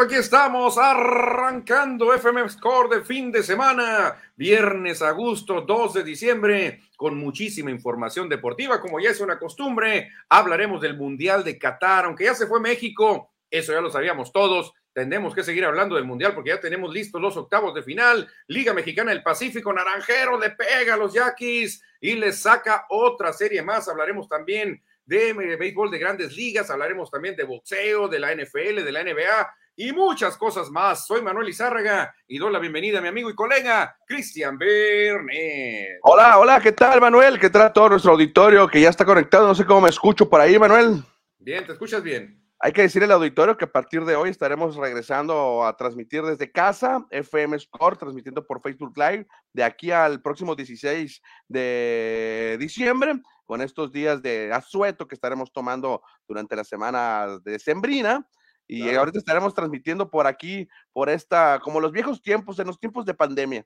aquí estamos arrancando FM Score de fin de semana, viernes, agosto 2 de diciembre, con muchísima información deportiva, como ya es una costumbre. Hablaremos del Mundial de Qatar, aunque ya se fue México, eso ya lo sabíamos todos. Tendremos que seguir hablando del Mundial porque ya tenemos listos los octavos de final. Liga Mexicana del Pacífico, Naranjero le pega a los Yaquis y les saca otra serie más. Hablaremos también de béisbol de grandes ligas, hablaremos también de boxeo, de la NFL, de la NBA y muchas cosas más. Soy Manuel Izárraga y doy la bienvenida a mi amigo y colega Cristian Bernet. Hola, hola, ¿qué tal Manuel? ¿Qué tal todo nuestro auditorio que ya está conectado? No sé cómo me escucho por ahí, Manuel. Bien, ¿te escuchas bien? Hay que decir al auditorio que a partir de hoy estaremos regresando a transmitir desde casa, FM Score, transmitiendo por Facebook Live, de aquí al próximo 16 de diciembre con estos días de asueto que estaremos tomando durante la semana de Y ahorita estaremos transmitiendo por aquí, por esta, como los viejos tiempos, en los tiempos de pandemia.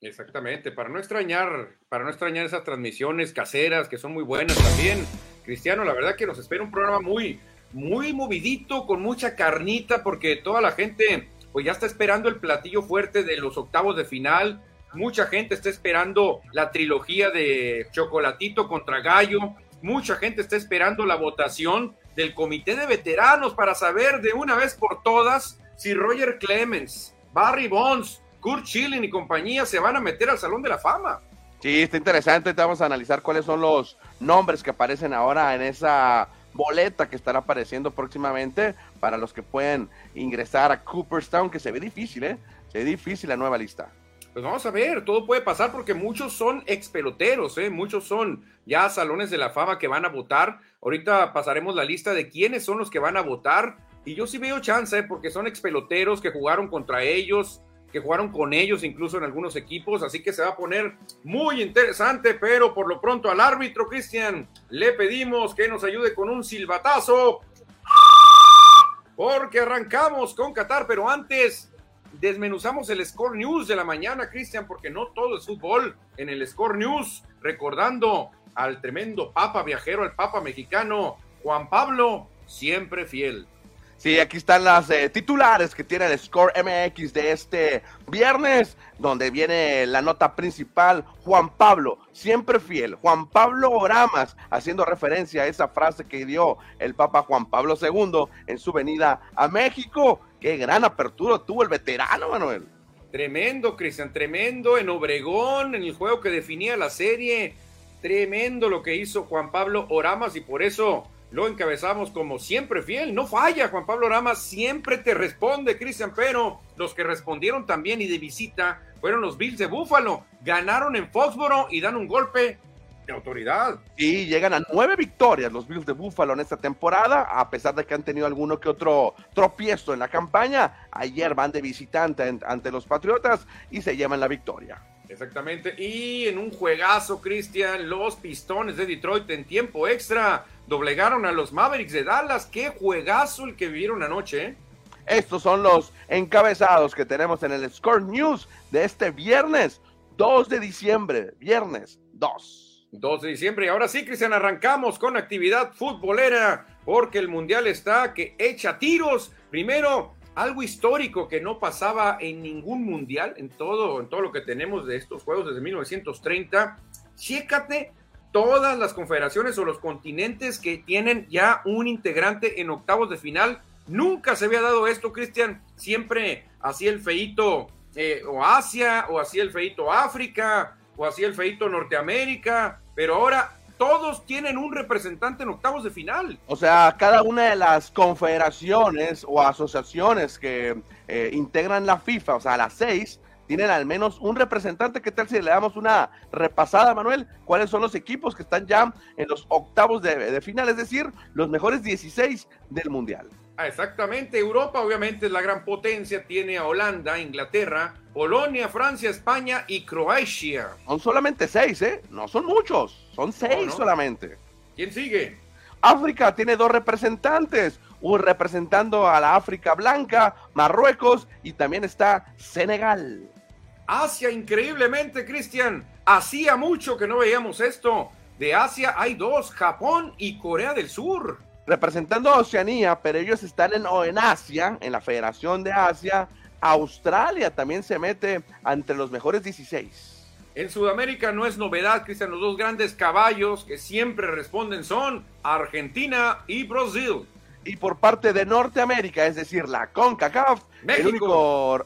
Exactamente, para no extrañar, para no extrañar esas transmisiones caseras que son muy buenas también. Cristiano, la verdad que nos espera un programa muy, muy movidito, con mucha carnita, porque toda la gente pues ya está esperando el platillo fuerte de los octavos de final Mucha gente está esperando la trilogía de Chocolatito contra Gallo. Mucha gente está esperando la votación del comité de veteranos para saber de una vez por todas si Roger Clemens, Barry Bonds, Kurt Schilling y compañía se van a meter al Salón de la Fama. Sí, está interesante. Vamos a analizar cuáles son los nombres que aparecen ahora en esa boleta que estará apareciendo próximamente para los que pueden ingresar a Cooperstown, que se ve difícil, ¿eh? Se ve difícil la nueva lista. Pues vamos a ver, todo puede pasar porque muchos son ex peloteros, ¿eh? muchos son ya salones de la fama que van a votar. Ahorita pasaremos la lista de quiénes son los que van a votar. Y yo sí veo chance, ¿eh? porque son ex peloteros que jugaron contra ellos, que jugaron con ellos incluso en algunos equipos. Así que se va a poner muy interesante. Pero por lo pronto al árbitro, Cristian, le pedimos que nos ayude con un silbatazo. Porque arrancamos con Qatar, pero antes desmenuzamos el Score News de la mañana, Cristian, porque no todo es fútbol en el Score News, recordando al tremendo papa viajero, al papa mexicano, Juan Pablo, siempre fiel. Sí, aquí están las eh, titulares que tiene el Score MX de este viernes, donde viene la nota principal, Juan Pablo, siempre fiel, Juan Pablo Oramas, haciendo referencia a esa frase que dio el Papa Juan Pablo II en su venida a México. Qué gran apertura tuvo el veterano, Manuel. Tremendo, Cristian, tremendo en Obregón, en el juego que definía la serie. Tremendo lo que hizo Juan Pablo Oramas y por eso lo encabezamos como siempre fiel. No falla, Juan Pablo Oramas siempre te responde, Cristian, pero los que respondieron también y de visita fueron los Bills de Búfalo. Ganaron en Foxboro y dan un golpe de autoridad. Y llegan a nueve victorias los Bills de Buffalo en esta temporada, a pesar de que han tenido alguno que otro tropiezo en la campaña. Ayer van de visitante ante los Patriotas y se llevan la victoria. Exactamente. Y en un juegazo, Cristian, los Pistones de Detroit en tiempo extra doblegaron a los Mavericks de Dallas. Qué juegazo el que vivieron anoche. ¿eh? Estos son los encabezados que tenemos en el Score News de este viernes 2 de diciembre. Viernes 2. 2 de diciembre. Y ahora sí, Cristian, arrancamos con actividad futbolera, porque el Mundial está que echa tiros. Primero, algo histórico que no pasaba en ningún Mundial, en todo, en todo lo que tenemos de estos juegos desde 1930. Chécate todas las confederaciones o los continentes que tienen ya un integrante en octavos de final. Nunca se había dado esto, Cristian. Siempre hacía el feito eh, o Asia, o hacía el feito África, o hacía el feito Norteamérica pero ahora todos tienen un representante en octavos de final. O sea, cada una de las confederaciones o asociaciones que eh, integran la FIFA, o sea, las seis, tienen al menos un representante. ¿Qué tal si le damos una repasada, Manuel? ¿Cuáles son los equipos que están ya en los octavos de, de final? Es decir, los mejores 16 del Mundial. Ah, exactamente, Europa obviamente es la gran potencia, tiene a Holanda, Inglaterra, Polonia, Francia, España y Croacia. Son solamente seis, ¿eh? No son muchos, son seis solamente. ¿Quién sigue? África tiene dos representantes, un representando a la África Blanca, Marruecos y también está Senegal. Asia, increíblemente, Cristian, hacía mucho que no veíamos esto. De Asia hay dos, Japón y Corea del Sur. Representando a Oceanía, pero ellos están en, en Asia, en la Federación de Asia. Australia también se mete entre los mejores 16. En Sudamérica no es novedad, Cristian, los dos grandes caballos que siempre responden son Argentina y Brasil. Y por parte de Norteamérica, es decir, la CONCACAF, México. el único...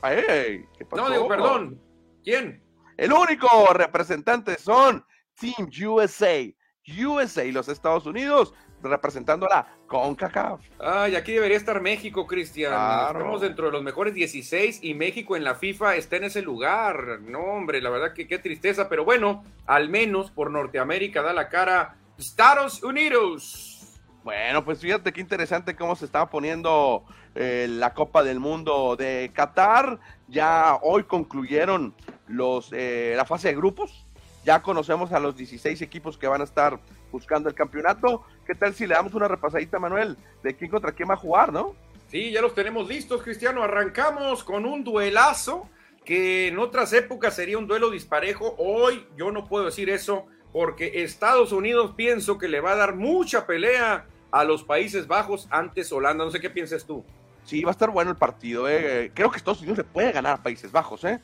¿qué pasó? No, digo, perdón. ¿Quién? El único representante son Team USA. USA y los Estados Unidos representando a la CONCACAF. Ay, aquí debería estar México, Cristian. Claro. Estamos dentro de los mejores 16 y México en la FIFA está en ese lugar. No, hombre, la verdad que qué tristeza, pero bueno, al menos por Norteamérica da la cara Estados Unidos. Bueno, pues fíjate qué interesante cómo se estaba poniendo eh, la Copa del Mundo de Qatar. Ya hoy concluyeron los, eh, la fase de grupos. Ya conocemos a los 16 equipos que van a estar buscando el campeonato. ¿Qué tal si le damos una repasadita, Manuel, de quién contra quién va a jugar, no? Sí, ya los tenemos listos, Cristiano. Arrancamos con un duelazo que en otras épocas sería un duelo disparejo. Hoy yo no puedo decir eso porque Estados Unidos pienso que le va a dar mucha pelea a los Países Bajos antes Holanda. No sé qué piensas tú. Sí, va a estar bueno el partido. eh. Creo que Estados Unidos le puede ganar a Países Bajos. ¿eh?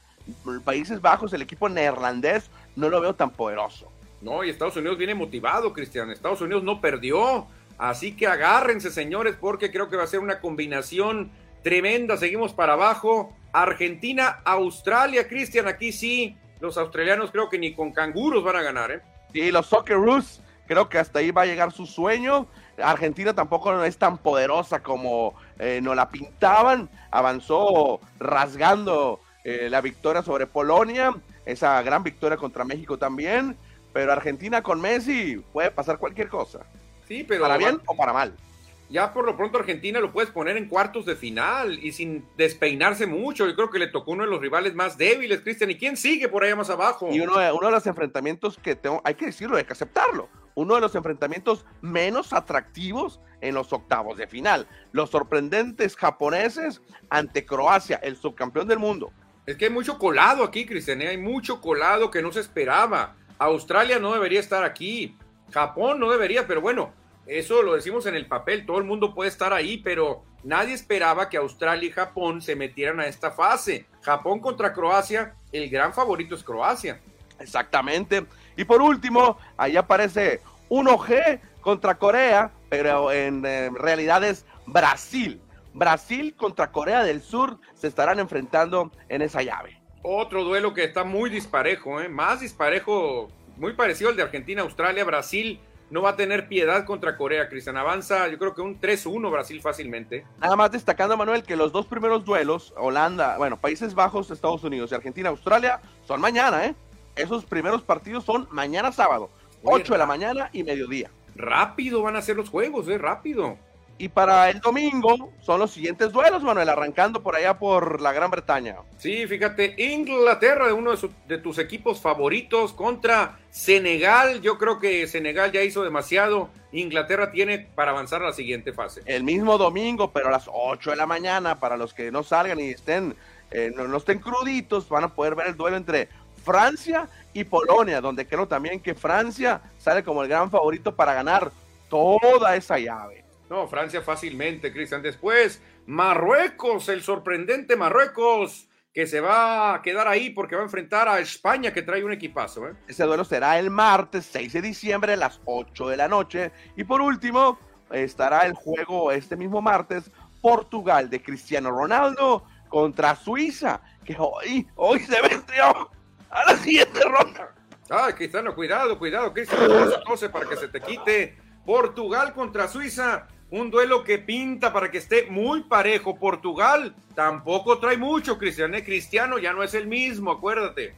Países Bajos, el equipo neerlandés, no lo veo tan poderoso. No, y Estados Unidos viene motivado, Cristian. Estados Unidos no perdió. Así que agárrense, señores, porque creo que va a ser una combinación tremenda. Seguimos para abajo. Argentina, Australia, Cristian, aquí sí. Los australianos creo que ni con canguros van a ganar, ¿eh? Sí, los Socceroos, creo que hasta ahí va a llegar su sueño. Argentina tampoco es tan poderosa como eh, nos la pintaban. Avanzó rasgando eh, la victoria sobre Polonia, esa gran victoria contra México también. Pero Argentina con Messi puede pasar cualquier cosa. Sí, pero para bien o para mal. ya por lo pronto Argentina lo puedes poner en cuartos de final y sin despeinarse mucho. Yo creo que le tocó uno de los rivales más débiles, Cristian. ¿Y quién sigue por allá más abajo? Y uno de, uno de los enfrentamientos que tengo, hay que decirlo, hay que aceptarlo. Uno de los enfrentamientos menos atractivos en los octavos de final. Los sorprendentes japoneses ante Croacia, el subcampeón del mundo. Es que hay mucho colado aquí, Cristian. ¿eh? Hay mucho colado que no se esperaba. Australia no debería estar aquí. Japón no debería, pero bueno, eso lo decimos en el papel. Todo el mundo puede estar ahí, pero nadie esperaba que Australia y Japón se metieran a esta fase. Japón contra Croacia, el gran favorito es Croacia. Exactamente. Y por último, ahí aparece 1G contra Corea, pero en eh, realidad es Brasil. Brasil contra Corea del Sur se estarán enfrentando en esa llave. Otro duelo que está muy disparejo, ¿eh? más disparejo, muy parecido al de Argentina-Australia. Brasil no va a tener piedad contra Corea, Cristian. Avanza, yo creo que un 3-1 Brasil fácilmente. Nada más destacando, Manuel, que los dos primeros duelos, Holanda, bueno, Países Bajos, Estados Unidos y Argentina-Australia, son mañana, ¿eh? Esos primeros partidos son mañana sábado, Oye, 8 de la mañana y mediodía. Rápido van a ser los juegos, ¿eh? Rápido. Y para el domingo son los siguientes duelos, Manuel, arrancando por allá por la Gran Bretaña. Sí, fíjate, Inglaterra, de uno de, su- de tus equipos favoritos, contra Senegal. Yo creo que Senegal ya hizo demasiado. Inglaterra tiene para avanzar a la siguiente fase. El mismo domingo, pero a las 8 de la mañana, para los que no salgan y estén, eh, no, no estén cruditos, van a poder ver el duelo entre Francia y Polonia, donde creo también que Francia sale como el gran favorito para ganar toda esa llave. No, Francia fácilmente, Cristian. Después, Marruecos, el sorprendente Marruecos, que se va a quedar ahí porque va a enfrentar a España, que trae un equipazo. ¿eh? Ese duelo será el martes 6 de diciembre a las 8 de la noche. Y por último, estará el juego este mismo martes, Portugal de Cristiano Ronaldo contra Suiza, que hoy, hoy se metió a la siguiente ronda. Ay, Cristiano, cuidado, cuidado, Cristiano, para que se te quite. Portugal contra Suiza, un duelo que pinta para que esté muy parejo. Portugal tampoco trae mucho, Cristiano. ¿eh? Cristiano ya no es el mismo, acuérdate.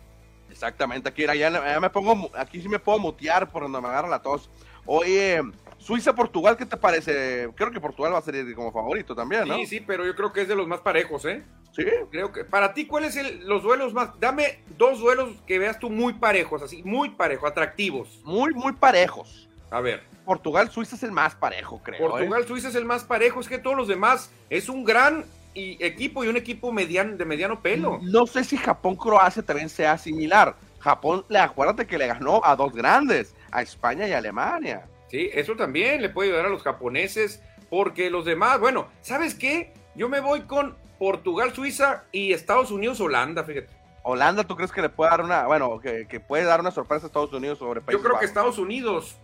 Exactamente, aquí ya, ya me pongo, aquí sí me puedo mutear por donde me agarra la tos. Oye, Suiza-Portugal, ¿qué te parece? Creo que Portugal va a ser como favorito también, ¿no? Sí, sí, pero yo creo que es de los más parejos, ¿eh? Sí. Creo que para ti, ¿cuáles son los duelos más? Dame dos duelos que veas tú muy parejos, así, muy parejos, atractivos. Muy, muy parejos. A ver, Portugal-Suiza es el más parejo, creo. ¿eh? Portugal-Suiza es el más parejo, es que todos los demás es un gran y- equipo y un equipo mediano, de mediano pelo. No sé si Japón-Croacia también sea similar. Japón, acuérdate que le ganó a dos grandes, a España y a Alemania. Sí, eso también le puede ayudar a los japoneses, porque los demás, bueno, ¿sabes qué? Yo me voy con Portugal, Suiza y Estados Unidos, Holanda, fíjate. Holanda, ¿tú crees que le puede dar una, bueno, que, puede dar una sorpresa a Estados Unidos sobre Países Yo creo que Estados Unidos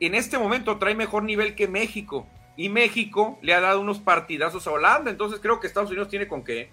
en este momento trae mejor nivel que México y México le ha dado unos partidazos a Holanda, entonces creo que Estados Unidos tiene con qué.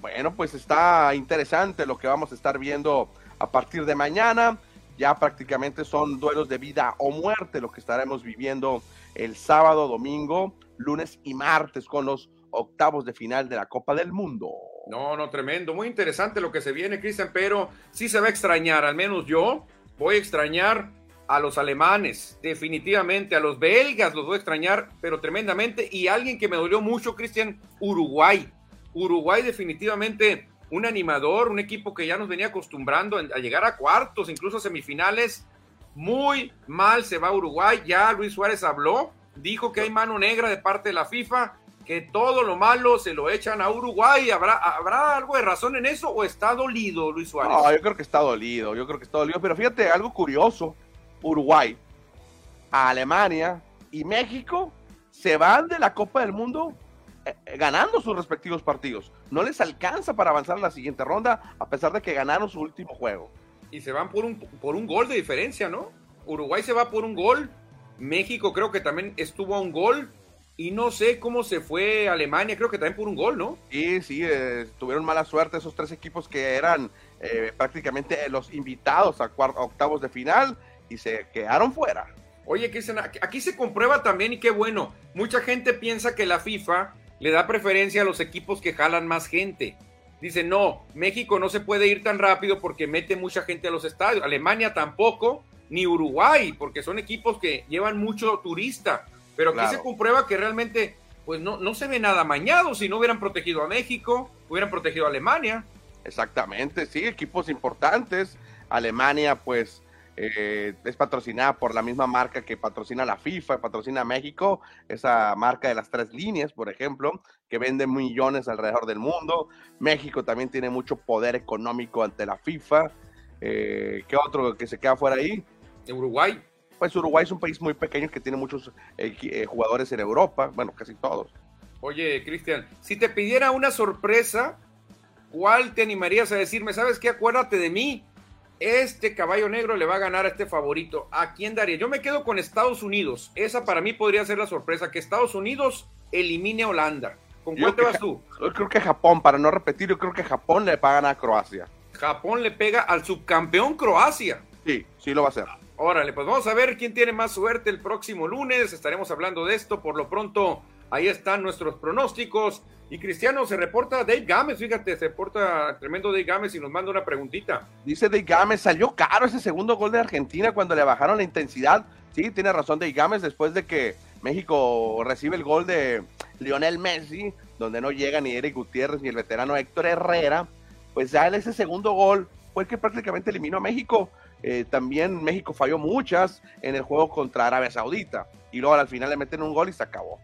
Bueno, pues está interesante lo que vamos a estar viendo a partir de mañana. Ya prácticamente son duelos de vida o muerte lo que estaremos viviendo el sábado, domingo, lunes y martes con los octavos de final de la Copa del Mundo. No, no, tremendo, muy interesante lo que se viene, Cristian, pero sí se va a extrañar, al menos yo voy a extrañar a los alemanes, definitivamente, a los belgas los voy a extrañar, pero tremendamente, y alguien que me dolió mucho, Cristian, Uruguay. Uruguay definitivamente un animador, un equipo que ya nos venía acostumbrando a llegar a cuartos, incluso a semifinales. Muy mal se va Uruguay, ya Luis Suárez habló, dijo que hay mano negra de parte de la FIFA, que todo lo malo se lo echan a Uruguay. ¿Habrá, ¿Habrá algo de razón en eso o está dolido Luis Suárez? No, yo creo que está dolido, yo creo que está dolido, pero fíjate, algo curioso, Uruguay, Alemania y México se van de la Copa del Mundo eh, eh, ganando sus respectivos partidos. No les alcanza para avanzar a la siguiente ronda, a pesar de que ganaron su último juego. Y se van por un, por un gol de diferencia, ¿no? Uruguay se va por un gol. México creo que también estuvo a un gol. Y no sé cómo se fue Alemania, creo que también por un gol, ¿no? Sí, sí, eh, tuvieron mala suerte esos tres equipos que eran prácticamente los invitados a, a octavos de final y se quedaron fuera. Oye, aquí se comprueba también y qué bueno. Mucha gente piensa que la FIFA le da preferencia a los equipos que jalan más gente. Dice, no, México no se puede ir tan rápido porque mete mucha gente a los estadios. Alemania tampoco, ni Uruguay, porque son equipos que llevan mucho turista. Pero aquí se comprueba que realmente, pues no, no se ve nada mañado. Si no hubieran protegido a México, hubieran protegido a Alemania. Exactamente, sí, equipos importantes. Alemania, pues eh, es patrocinada por la misma marca que patrocina la FIFA, patrocina México, esa marca de las tres líneas, por ejemplo, que vende millones alrededor del mundo. México también tiene mucho poder económico ante la FIFA. Eh, ¿Qué otro que se queda fuera ahí? Uruguay. Pues Uruguay es un país muy pequeño que tiene muchos eh, jugadores en Europa, bueno, casi todos. Oye, Cristian, si te pidiera una sorpresa, ¿cuál te animarías a decirme? ¿Sabes qué? Acuérdate de mí este caballo negro le va a ganar a este favorito. ¿A quién daría? Yo me quedo con Estados Unidos. Esa para mí podría ser la sorpresa, que Estados Unidos elimine a Holanda. ¿Con cuál te vas tú? Yo creo que Japón, para no repetir, yo creo que Japón le ganar a Croacia. Japón le pega al subcampeón Croacia. Sí, sí lo va a hacer. Órale, pues vamos a ver quién tiene más suerte el próximo lunes. Estaremos hablando de esto. Por lo pronto, ahí están nuestros pronósticos. Y Cristiano, se reporta Dave Gámez, fíjate, se reporta tremendo Dave Gámez y nos manda una preguntita. Dice Dave Gámez, salió caro ese segundo gol de Argentina cuando le bajaron la intensidad. Sí, tiene razón Dave Gámez, después de que México recibe el gol de Lionel Messi, donde no llega ni Eric Gutiérrez ni el veterano Héctor Herrera, pues ya ese segundo gol fue que prácticamente eliminó a México. Eh, también México falló muchas en el juego contra Arabia Saudita y luego al final le meten un gol y se acabó.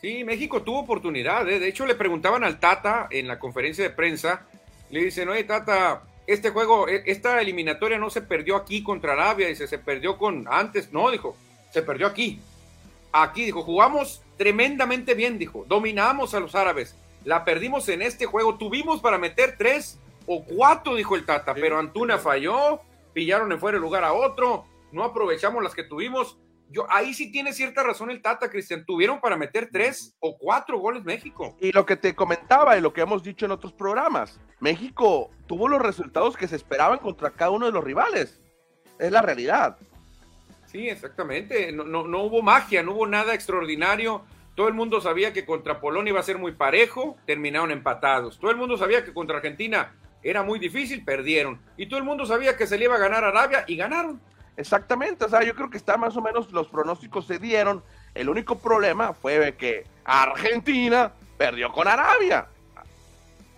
Sí, México tuvo oportunidad. ¿eh? De hecho, le preguntaban al Tata en la conferencia de prensa. Le dicen, oye, Tata, este juego, e, esta eliminatoria no se perdió aquí contra Arabia. Dice, se perdió con antes. No, dijo, se perdió aquí. Aquí, dijo, jugamos tremendamente bien, dijo. Dominamos a los árabes. La perdimos en este juego. Tuvimos para meter tres o cuatro, dijo el Tata. pero Antuna falló. Pillaron en fuera de lugar a otro. No aprovechamos las que tuvimos yo, ahí sí tiene cierta razón el Tata, Cristian. Tuvieron para meter tres o cuatro goles México. Y lo que te comentaba y lo que hemos dicho en otros programas, México tuvo los resultados que se esperaban contra cada uno de los rivales. Es la realidad. Sí, exactamente. No, no, no hubo magia, no hubo nada extraordinario. Todo el mundo sabía que contra Polonia iba a ser muy parejo, terminaron empatados. Todo el mundo sabía que contra Argentina era muy difícil, perdieron. Y todo el mundo sabía que se le iba a ganar a Arabia y ganaron. Exactamente, o sea, yo creo que está más o menos, los pronósticos se dieron. El único problema fue que Argentina perdió con Arabia.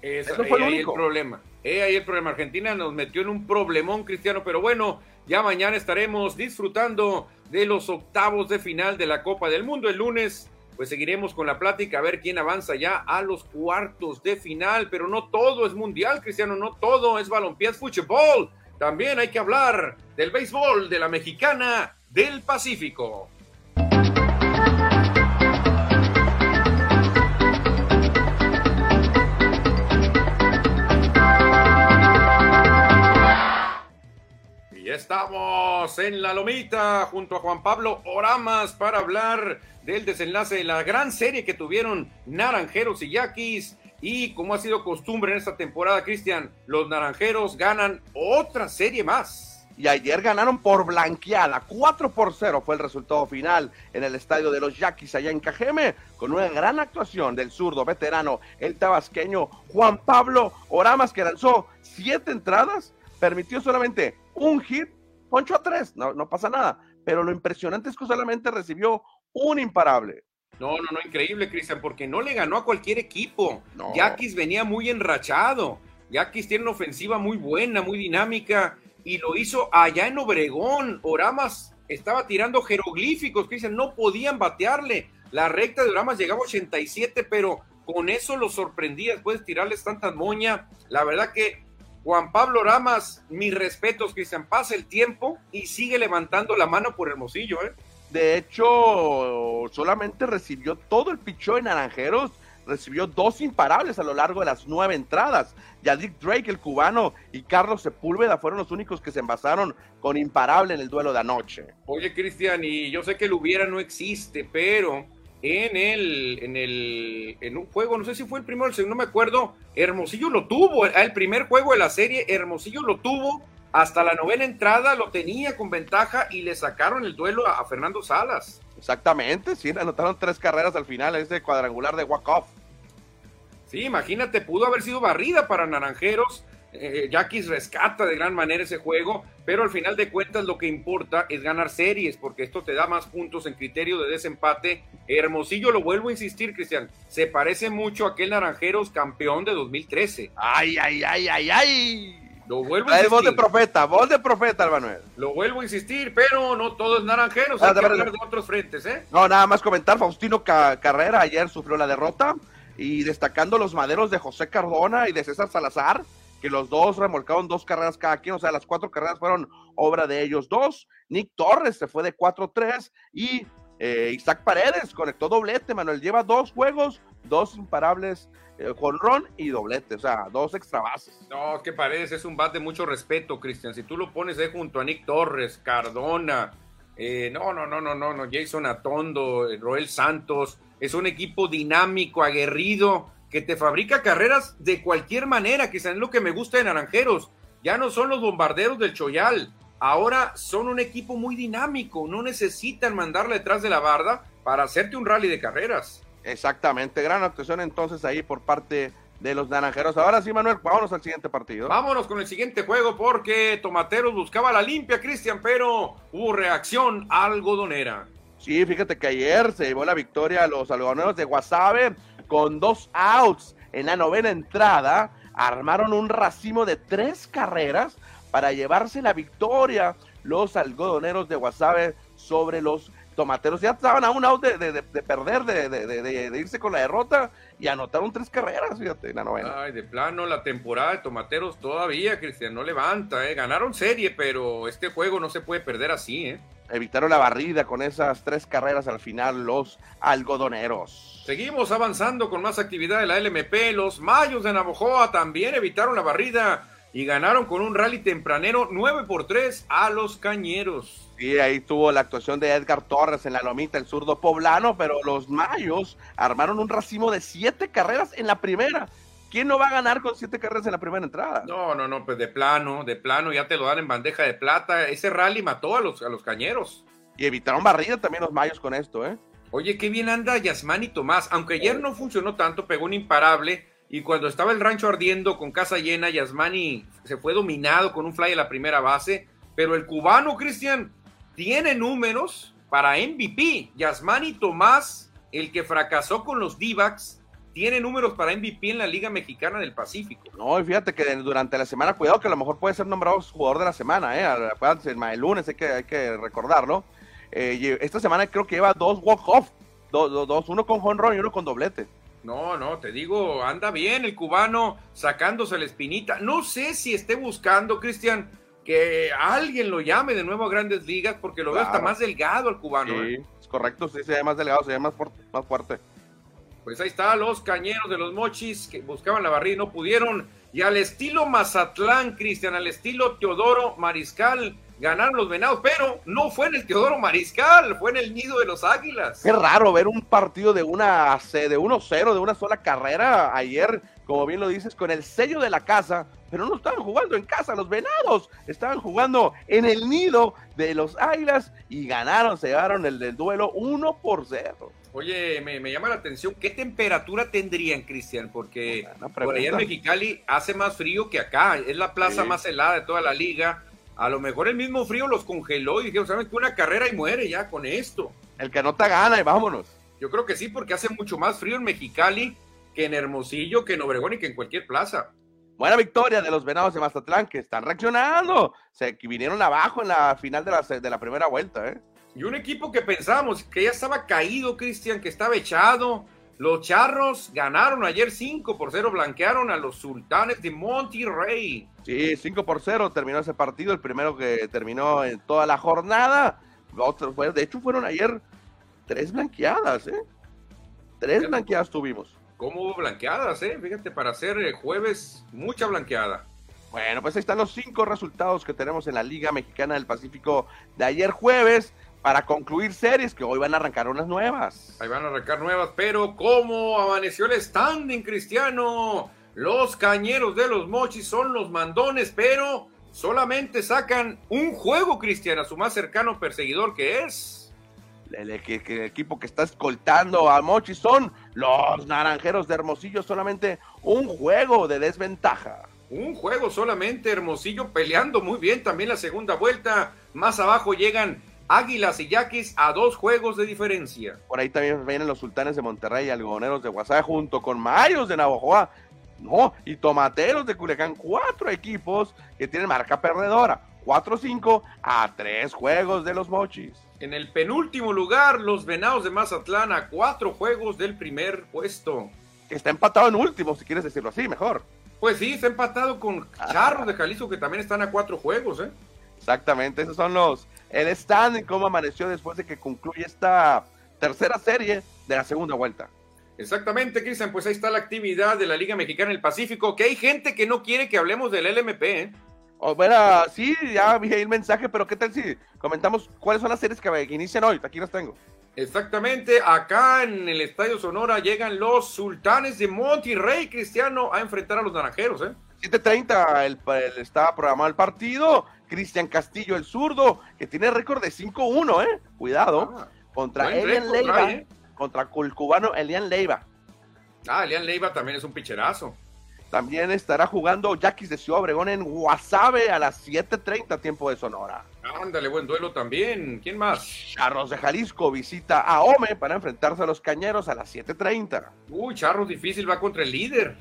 Eso, fue el único problema. ahí el problema. Argentina nos metió en un problemón, Cristiano, pero bueno, ya mañana estaremos disfrutando de los octavos de final de la Copa del Mundo. El lunes, pues seguiremos con la plática a ver quién avanza ya a los cuartos de final, pero no todo es mundial, Cristiano, no todo es balompié, es fútbol. También hay que hablar del béisbol de la mexicana del Pacífico. Y estamos en la lomita junto a Juan Pablo Oramas para hablar del desenlace de la gran serie que tuvieron Naranjeros y Yaquis. Y como ha sido costumbre en esta temporada, Cristian, los Naranjeros ganan otra serie más. Y ayer ganaron por blanqueada, 4 por 0 fue el resultado final en el estadio de los Yaquis allá en Cajeme, con una gran actuación del zurdo veterano, el tabasqueño Juan Pablo Oramas, que lanzó siete entradas, permitió solamente un hit, poncho a tres, no, no pasa nada. Pero lo impresionante es que solamente recibió un imparable. No, no, no, increíble, Cristian, porque no le ganó a cualquier equipo. Yaquis venía muy enrachado. Yaquis tiene una ofensiva muy buena, muy dinámica, y lo hizo allá en Obregón. Oramas estaba tirando jeroglíficos, Cristian, no podían batearle. La recta de Oramas llegaba a 87, pero con eso lo sorprendía después de tirarles tanta moña. La verdad que Juan Pablo Ramas, mis respetos, Cristian, pasa el tiempo y sigue levantando la mano por Hermosillo, ¿eh? De hecho, solamente recibió todo el pichón en Naranjeros, recibió dos imparables a lo largo de las nueve entradas. Yadik Drake, el cubano, y Carlos Sepúlveda fueron los únicos que se envasaron con imparable en el duelo de anoche. Oye, Cristian, y yo sé que el hubiera no existe, pero en el, en el, en un juego, no sé si fue el primero o el segundo, no me acuerdo, Hermosillo lo tuvo, el primer juego de la serie, Hermosillo lo tuvo, hasta la novena entrada lo tenía con ventaja y le sacaron el duelo a, Fernando Salas. Exactamente, sí, le anotaron tres carreras al final, ese cuadrangular de walk-off. Sí, imagínate, pudo haber sido barrida para Naranjeros, eh, rescata de gran manera ese juego, pero al final de cuentas lo que importa es ganar series, porque esto te da más puntos en criterio de desempate. Hermosillo, lo vuelvo a insistir, Cristian, se parece mucho a aquel Naranjeros campeón de 2013. ¡Ay, ay, ay, ay, ay! Lo vuelvo a insistir. voz de profeta, voz de profeta, Manuel. Lo vuelvo a insistir, pero no todo es naranjeros, ah, hay que hablar de otros frentes, ¿eh? No, nada más comentar, Faustino Carrera ayer sufrió la derrota y destacando los maderos de José Cardona y de César Salazar, que los dos remolcaron dos carreras cada quien, o sea, las cuatro carreras fueron obra de ellos dos. Nick Torres se fue de 4-3 y eh, Isaac Paredes conectó doblete, Manuel. Lleva dos juegos, dos imparables, eh, con Ron y doblete, o sea, dos extra bases. No, que Paredes es un bat de mucho respeto, Cristian. Si tú lo pones ahí junto a Nick Torres, Cardona, eh, no, no, no, no, no, no, Jason Atondo, Roel Santos, es un equipo dinámico, aguerrido que te fabrica carreras de cualquier manera, que es lo que me gusta de Naranjeros. Ya no son los bombarderos del Choyal, ahora son un equipo muy dinámico, no necesitan mandarle detrás de la barda para hacerte un rally de carreras. Exactamente, gran actuación entonces ahí por parte de los naranjeros. Ahora sí, Manuel, vámonos al siguiente partido. Vámonos con el siguiente juego porque Tomateros buscaba la limpia, Cristian, pero hubo reacción algodonera. Sí, fíjate que ayer se llevó la victoria a los algodoneros de Guasave con dos outs en la novena entrada, armaron un racimo de tres carreras para llevarse la victoria los algodoneros de Guasave sobre los tomateros. Ya estaban a un out de, perder, de, irse con la derrota y anotaron tres carreras, fíjate, en la novena. Ay, de plano, la temporada de tomateros todavía, Cristian, no levanta, ¿eh? Ganaron serie, pero este juego no se puede perder así, ¿eh? evitaron la barrida con esas tres carreras al final los algodoneros. Seguimos avanzando con más actividad de la LMP. Los Mayos de Navojoa también evitaron la barrida y ganaron con un rally tempranero 9 por 3 a los Cañeros. Sí, ahí tuvo la actuación de Edgar Torres en la lomita, el zurdo poblano, pero los Mayos armaron un racimo de siete carreras en la primera ¿Quién no va a ganar con siete carreras en la primera entrada? No, no, no, pues de plano, de plano, ya te lo dan en bandeja de plata. Ese rally mató a los, a los cañeros. Y evitaron barrida también los mayos con esto, ¿eh? Oye, qué bien anda Yasmani Tomás. Aunque ayer no funcionó tanto, pegó un imparable. Y cuando estaba el rancho ardiendo con casa llena, Yasmani se fue dominado con un fly a la primera base. Pero el cubano, Cristian, tiene números para MVP. Yasmani Tomás, el que fracasó con los d tiene números para MVP en la Liga Mexicana del Pacífico. No, y fíjate que durante la semana, cuidado que a lo mejor puede ser nombrado jugador de la semana, ¿eh? el lunes hay que, hay que recordarlo. Eh, esta semana creo que lleva dos walk-off, dos, uno con honrón y uno con doblete. No, no, te digo, anda bien el cubano sacándose la espinita. No sé si esté buscando, Cristian, que alguien lo llame de nuevo a grandes ligas, porque lo veo hasta más delgado al cubano. Sí, ¿eh? es correcto, sí, se ve más delgado, se ve más, más fuerte. Pues ahí está, los cañeros de los mochis que buscaban la barrida y no pudieron. Y al estilo Mazatlán, Cristian, al estilo Teodoro Mariscal, ganaron los venados, pero no fue en el Teodoro Mariscal, fue en el nido de los Águilas. Qué raro ver un partido de una de 1-0, de una sola carrera ayer, como bien lo dices, con el sello de la casa, pero no estaban jugando en casa los venados, estaban jugando en el nido de los Águilas y ganaron, se llevaron el del duelo 1 por 0. Oye, me, llama la atención, ¿qué temperatura tendrían, Cristian? Porque por allá en Mexicali hace más frío que acá, es la plaza más helada de toda la liga a lo mejor el mismo frío los congeló y dijeron, ¿sabes que Una carrera y muere ya con esto. El que no te gana y vámonos. Yo creo que sí, porque hace mucho más frío en Mexicali que en Hermosillo, que en Obregón y que en cualquier plaza. Buena victoria de los Venados de Mazatlán, que están reaccionando. Se vinieron abajo en la final de la, de la primera vuelta, ¿eh? Y un equipo que pensábamos que ya estaba caído, Cristian, que estaba echado. Los Charros ganaron ayer 5 por 0, blanquearon a los Sultanes de Monterrey. Sí, 5 por 0 terminó ese partido, el primero que terminó en toda la jornada. de hecho, fueron ayer tres blanqueadas, ¿eh? Tres blanqueadas tuvimos. ¿Cómo hubo blanqueadas, eh? Fíjate, para hacer eh, jueves, mucha blanqueada. Bueno, pues ahí están los cinco resultados que tenemos en la Liga Mexicana del Pacífico de ayer jueves para concluir series que hoy van a arrancar unas nuevas. Ahí van a arrancar nuevas, pero ¿cómo amaneció el standing cristiano? Los cañeros de los mochis son los mandones, pero solamente sacan un juego, Cristian, a su más cercano perseguidor que es. El, equipo que está escoltando a Mochis son los naranjeros de Hermosillo, solamente un juego de desventaja. Un juego solamente, Hermosillo peleando muy bien también la segunda vuelta. Más abajo llegan Águilas y Yaquis a dos juegos de diferencia. Por ahí también vienen los sultanes de Monterrey y algodoneros de Guasave junto con Mayos de Navojoa no, y Tomateros de Culiacán, cuatro equipos que tienen marca perdedora. 4-5 a tres juegos de los Mochis. En el penúltimo lugar, los Venados de Mazatlán a cuatro juegos del primer puesto. Está empatado en último, si quieres decirlo así, mejor. Pues sí, está empatado con Charros de Jalisco, que también están a cuatro juegos, ¿eh? Exactamente, esos son los. El stand cómo amaneció después de que concluye esta tercera serie de la segunda vuelta. Exactamente, Cristian, pues ahí está la actividad de la Liga Mexicana del Pacífico, que hay gente que no quiere que hablemos del LMP, ¿eh? Oh, bueno, sí, ya vi el mensaje, pero ¿qué tal si comentamos cuáles son las series que, inician hoy? Aquí las tengo. Exactamente, acá en el Estadio Sonora llegan los Sultanes de Monterrey, Cristiano, a enfrentar a los Naranjeros, ¿eh? 7.30 el, el, estaba programado el partido. Cristian Castillo, el zurdo, que tiene récord de 5-1, ¿eh? Cuidado. Ah, contra Elian Leiva. ¿eh? contra el cubano Elian Leiva. Ah, Elian Leiva también es un picherazo. También estará jugando Yaquis de Ciudad Obregón en Guasave a las 7:30 tiempo de Sonora. Ándale, buen duelo también. ¿Quién más? Charros de Jalisco visita a Ome para enfrentarse a los Cañeros a las 7:30. Uy, Charros difícil va contra el líder.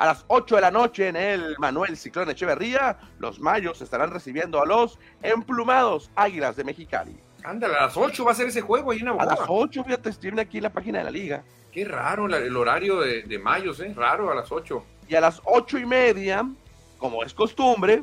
A las 8 de la noche en el Manuel Ciclón Echeverría, los Mayos estarán recibiendo a los emplumados Águilas de Mexicali. Ándale, a las 8 va a ser ese juego ahí en A las 8, fíjate, tiene aquí la página de la liga. Qué raro el horario de, de Mayos, ¿eh? Raro a las 8. Y a las ocho y media, como es costumbre,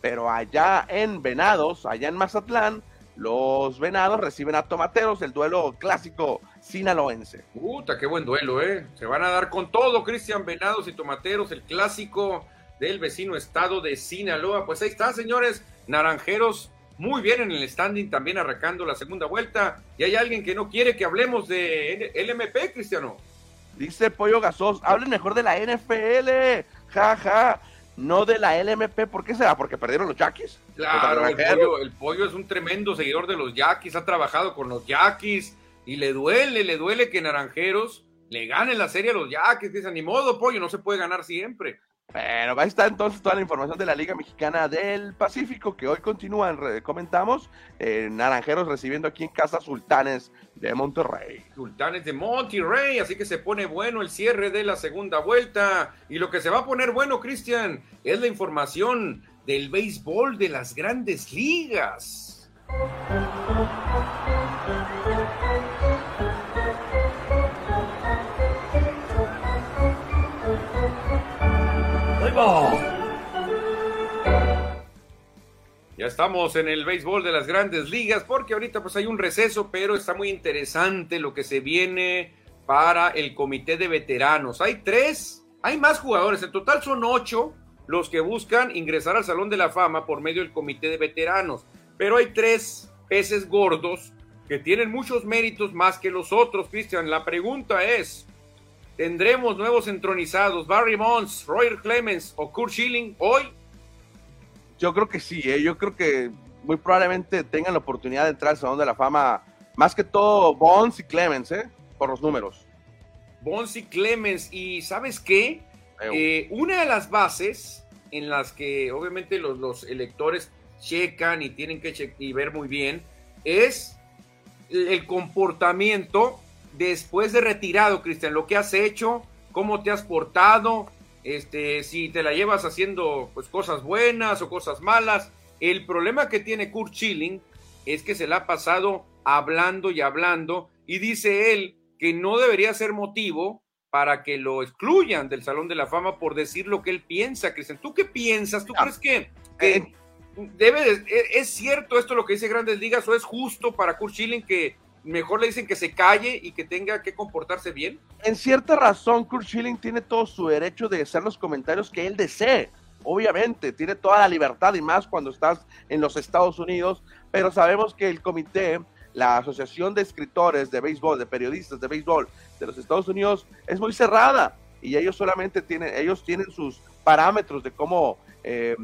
pero allá en Venados, allá en Mazatlán, los Venados reciben a Tomateros, el duelo clásico sinaloense. Puta, qué buen duelo, ¿eh? Se van a dar con todo, Cristian Venados y Tomateros, el clásico del vecino estado de Sinaloa. Pues ahí está, señores, Naranjeros muy bien en el standing, también arrancando la segunda vuelta. Y hay alguien que no quiere que hablemos de LMP, Cristiano. Dice Pollo Gasos, hablen mejor de la NFL, jaja, ja. No de la LMP. ¿Por qué será? ¿Porque perdieron los Yaquis? Claro, el pollo, es un tremendo seguidor de los Yaquis, ha trabajado con los Yaquis y le duele, le duele que Naranjeros le ganen la serie a los Yaquis. Dice, ni modo, pollo, no se puede ganar siempre. Bueno, ahí está entonces toda la información de la Liga Mexicana del Pacífico que hoy continúan, comentamos, eh, Naranjeros recibiendo aquí en casa Sultanes de Monterrey. Sultanes de Monterrey, así que se pone bueno el cierre de la segunda vuelta. Y lo que se va a poner bueno, Cristian, es la información del béisbol de las grandes ligas. Ya estamos en el béisbol de las grandes ligas porque ahorita pues hay un receso, pero está muy interesante lo que se viene para el comité de veteranos. Hay tres, hay más jugadores, en total son ocho los que buscan ingresar al Salón de la Fama por medio del comité de veteranos. Pero hay tres peces gordos que tienen muchos méritos más que los otros, Cristian. La pregunta es, ¿tendremos nuevos entronizados, Barry Bonds, Roger Clemens o Kurt Schilling hoy? Yo creo que sí, ¿eh? yo creo que muy probablemente tengan la oportunidad de entrar al Salón de la Fama, más que todo Bonds y Clemens, ¿eh? por los números. Bonds y Clemens, y ¿sabes qué? Eh, una de las bases en las que obviamente los, los electores checan y tienen que y ver muy bien es el comportamiento después de retirado, Cristian, lo que has hecho, cómo te has portado, este, si te la llevas haciendo pues cosas buenas o cosas malas. El problema que tiene Kurt Schilling es que se la ha pasado hablando y hablando y dice él que no debería ser motivo para que lo excluyan del Salón de la Fama por decir lo que él piensa, Cristian. ¿Tú qué piensas? ¿Tú ah, crees que, eh, debe e, es cierto esto lo que dice Grandes Ligas o es justo para Kurt Schilling que mejor le dicen que se calle y que tenga que comportarse bien? En cierta razón, Kurt Schilling tiene todo su derecho de hacer los comentarios que él desee. Obviamente, tiene toda la libertad y más cuando estás en los Estados Unidos, pero sabemos que el comité, la Asociación de Escritores de Béisbol, de Periodistas de Béisbol de los Estados Unidos, es muy cerrada y ellos solamente tienen, ellos tienen sus parámetros de cómo eh,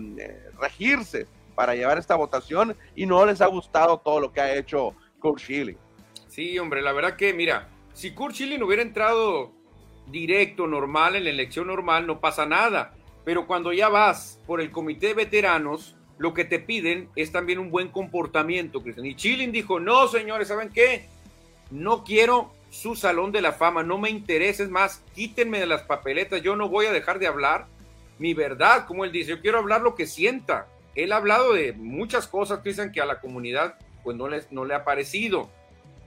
regirse para llevar esta votación y no les ha gustado todo lo que ha hecho Kurt Schilling. Sí, hombre, la verdad que, mira, si Kurt Schilling hubiera entrado directo, normal, en la elección normal, no pasa nada. Pero cuando ya vas por el comité de veteranos, lo que te piden es también un buen comportamiento, Cristian. Y Schilling dijo, no, señores, ¿saben qué? No quiero su salón de la fama, no me interesa, es más, quítenme de las papeletas, yo no voy a dejar de hablar mi verdad, como él dice, yo quiero hablar lo que sienta. Él ha hablado de muchas cosas, Cristian, que a la comunidad pues no, les, no le ha parecido.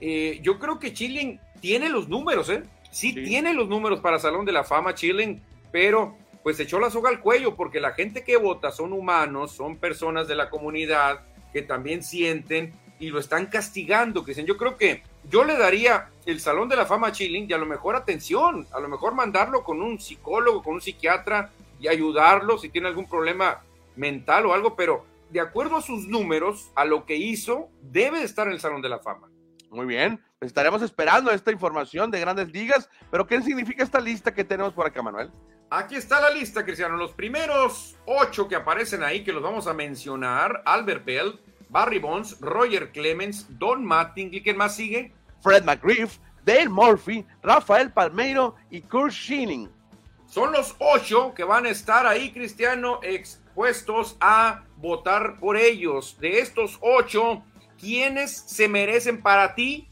Eh, yo creo que Chilling tiene los números, ¿eh? Sí, tiene los números para Salón de la Fama, Chilling, pero pues echó la soga al cuello porque la gente que vota son humanos, son personas de la comunidad que también sienten y lo están castigando. Que yo creo que yo le daría el Salón de la Fama a Chilling y a lo mejor atención, a lo mejor mandarlo con un psicólogo, con un psiquiatra y ayudarlo si tiene algún problema mental o algo, pero de acuerdo a sus números, a lo que hizo, debe estar en el Salón de la Fama. Muy bien, pues estaremos esperando esta información de grandes ligas, pero ¿qué significa esta lista que tenemos por acá, Manuel? Aquí está la lista, Cristiano. Los primeros ocho que aparecen ahí, que los vamos a mencionar, Albert Bell, Barry Bonds, Roger Clemens, Don Mattingly, ¿quién más sigue? Fred McGriff, Dale Murphy, Rafael Palmeiro y Kurt Schilling. Son los ocho que van a estar ahí, Cristiano, expuestos a votar por ellos. De estos ocho, ¿quiénes se merecen para ti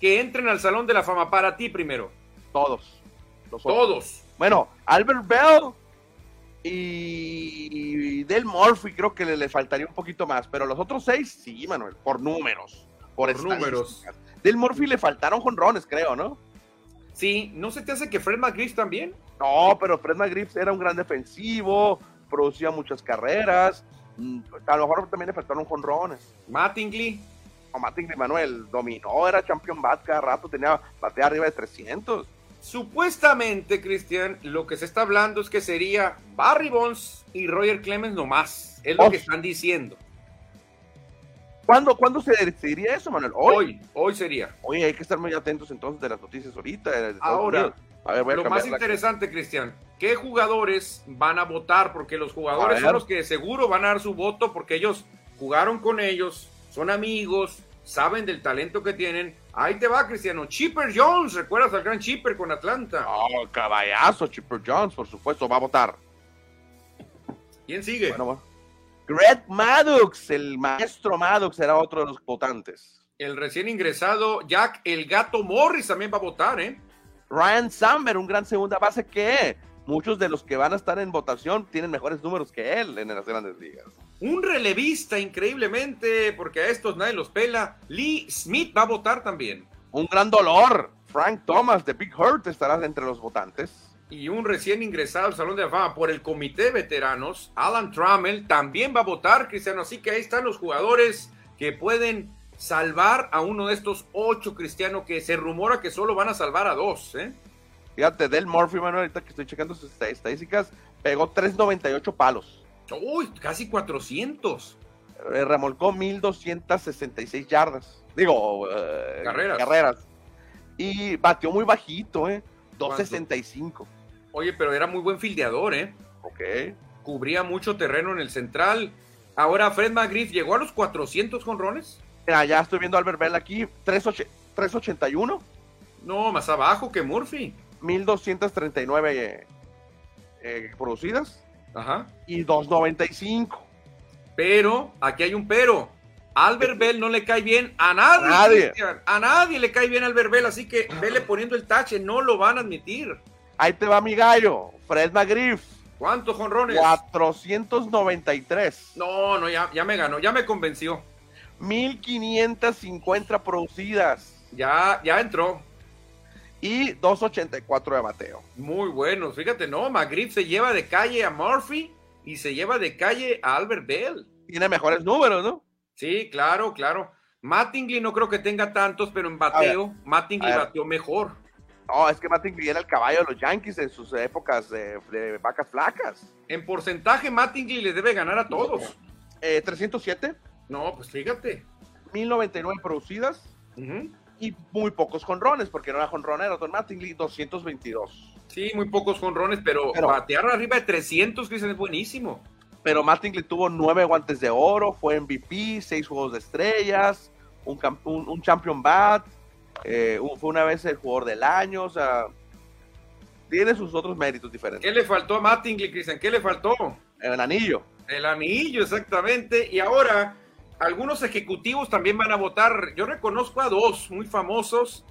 que entren al Salón de la Fama? Para ti primero. Todos. Todos. Bueno, Albert Bell y Del Murphy creo que le, faltaría un poquito más, pero los otros seis, sí, Manuel, por números. Por, números. Del Murphy le faltaron jonrones, creo, ¿no? Sí, ¿no se te hace que Fred McGriff también? No, pero Fred McGriff era un gran defensivo, producía muchas carreras, a lo mejor también le faltaron jonrones. Mattingly. O Mattingly Manuel dominó, era champion bat cada rato, tenía batea arriba de 300. Supuestamente, Cristian, lo que se está hablando es que sería Barry Bonds y Roger Clemens nomás. Es lo oh. que están diciendo. ¿Cuándo, ¿Cuándo, se decidiría eso, Manuel? Hoy. Hoy, sería. Hoy hay que estar muy atentos entonces de las noticias ahorita. Ahora, lo más interesante, Cristian, ¿qué jugadores van a votar? Porque los jugadores son los que seguro van a dar su voto porque ellos jugaron con ellos, son amigos, saben del talento que tienen. Ahí te va, Cristiano. Chipper Jones, ¿recuerdas al gran Chipper con Atlanta? Oh, caballazo, Chipper Jones, por supuesto, va a votar. ¿Quién sigue? Bueno, Greg Maddox, el maestro Maddox será otro de los votantes. El recién ingresado Jack el Gato Morris también va a votar, ¿eh? Ryan Samber, un gran segunda base que muchos de los que van a estar en votación tienen mejores números que él en las grandes ligas. Un relevista increíblemente, porque a estos nadie los pela. Lee Smith va a votar también. Un gran dolor. Frank Thomas de Big Hurt estará entre los votantes. Y un recién ingresado al Salón de la Fama por el Comité de Veteranos, Alan Trammell, también va a votar, Cristiano. Así que ahí están los jugadores que pueden salvar a uno de estos ocho cristianos que se rumora que solo van a salvar a dos. ¿eh? Fíjate, Del Murphy, Manuel, ahorita que estoy checando sus estadísticas, pegó 398 palos. Uy, casi 400. eh, remolcó 1266 yardas. Digo, eh, Carreras. carreras. Y batió muy bajito, ¿eh? 265. Oye, pero era muy buen fildeador, ¿eh? Ok. Cubría mucho terreno en el central. Ahora Fred McGriff llegó a los 400 jonrones. Mira, ya estoy viendo a Albert Bell aquí. 3.8 381, No, más abajo que Murphy. 1239 eh, eh, producidas Ajá. y 295. Pero, aquí hay un pero. Albert Bell no le cae bien a nadie. A nadie. Cristian. A nadie le cae bien Albert Bell, así que vele poniendo el tache, no lo van a admitir. Ahí te va mi gallo, Fred McGriff. ¿Cuántos jonrones? 493. No, no, ya, ya me ganó, ya me convenció. 1550 producidas Ya, ya entró. y 284 de bateo. Muy buenos. Fíjate, no, McGriff se lleva de calle a Murphy y se lleva de calle a Albert Bell. Tiene mejores números, ¿no? Sí, claro, claro. Mattingly no creo que tenga tantos, pero en bateo, Mattingly bateó mejor. No, es que Mattingly era el caballo de los Yankees en sus épocas de, de vacas flacas. En porcentaje, Mattingly le debe ganar a todos. Eh, 307, No, pues fíjate. 1099 producidas Ujú. y muy pocos jonrones, porque no era jonronero, Don Mattingly, 222. Sí, muy pocos jonrones, pero, Pero- batear arriba de 300, Cristian, es buenísimo. Pero Mattingly tuvo nueve guantes de oro, fue MVP, seis juegos de estrellas, un, un, un champion bat, eh, un- fue una vez el jugador del año, o sea, tiene sus otros méritos diferentes. ¿Qué le faltó a Mattingly, Cristian? ¿Qué le faltó? El anillo. El anillo, exactamente. Y ahora, algunos ejecutivos también van a votar. Yo reconozco a dos muy famosos.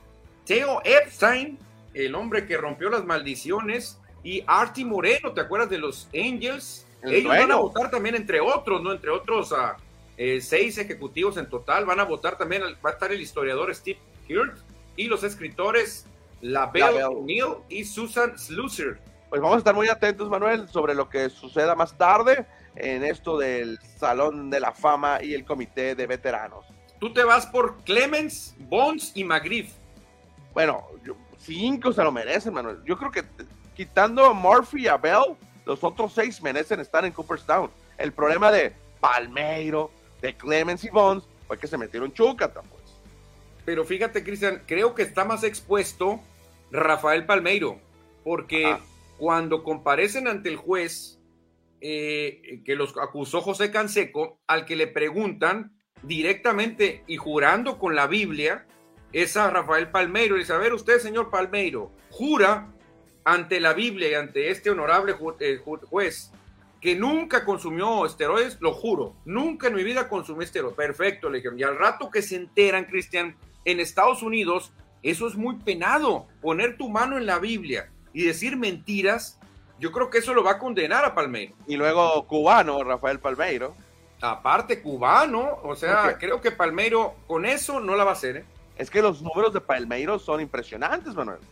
Theo Epstein, el hombre que rompió las maldiciones, y Artie Moreno, ¿te acuerdas de los Angels? El Ellos van a votar también entre otros, ¿no? Entre otros ah, eh, seis ejecutivos en total. Van a votar también, va a estar el historiador Steve Hirt y los escritores LaBelle LaBelle. O'Neill y Susan Slusser. Pues vamos a estar muy atentos, Manuel, sobre lo que suceda más tarde en esto del Salón de la Fama y el Comité de Veteranos. Tú te vas por Clemens, Bonds y McGriff. Bueno, yo- cinco se lo merecen, Manuel. Yo creo que quitando a Murphy y a Bell, los otros seis merecen estar en Cooperstown. El problema de Palmeiro, de Clemens y Bonds, fue que se metieron chúcata, pues. Pero fíjate, Cristian, creo que está más expuesto Rafael Palmeiro, porque Ajá. cuando comparecen ante el juez eh, que los acusó José Canseco, al que le preguntan directamente y jurando con la Biblia, es a Rafael Palmeiro. Y dice, a ver, usted, señor Palmeiro, jura ante la Biblia y ante este honorable eh, ju- juez que nunca consumió esteroides, lo juro, nunca en mi vida consumí esteroides. Perfecto, le dijeron. Y al rato que se enteran, Cristian, en Estados Unidos, eso es muy penado. Poner tu mano en la Biblia y decir mentiras, yo creo que eso lo va a condenar a Palmeiro. Y luego cubano, Rafael Palmeiro. Aparte, cubano, o sea, creo que Palmeiro con eso no la va a hacer, ¿eh? Es que los números de Palmeiro son impresionantes, Manuel. Más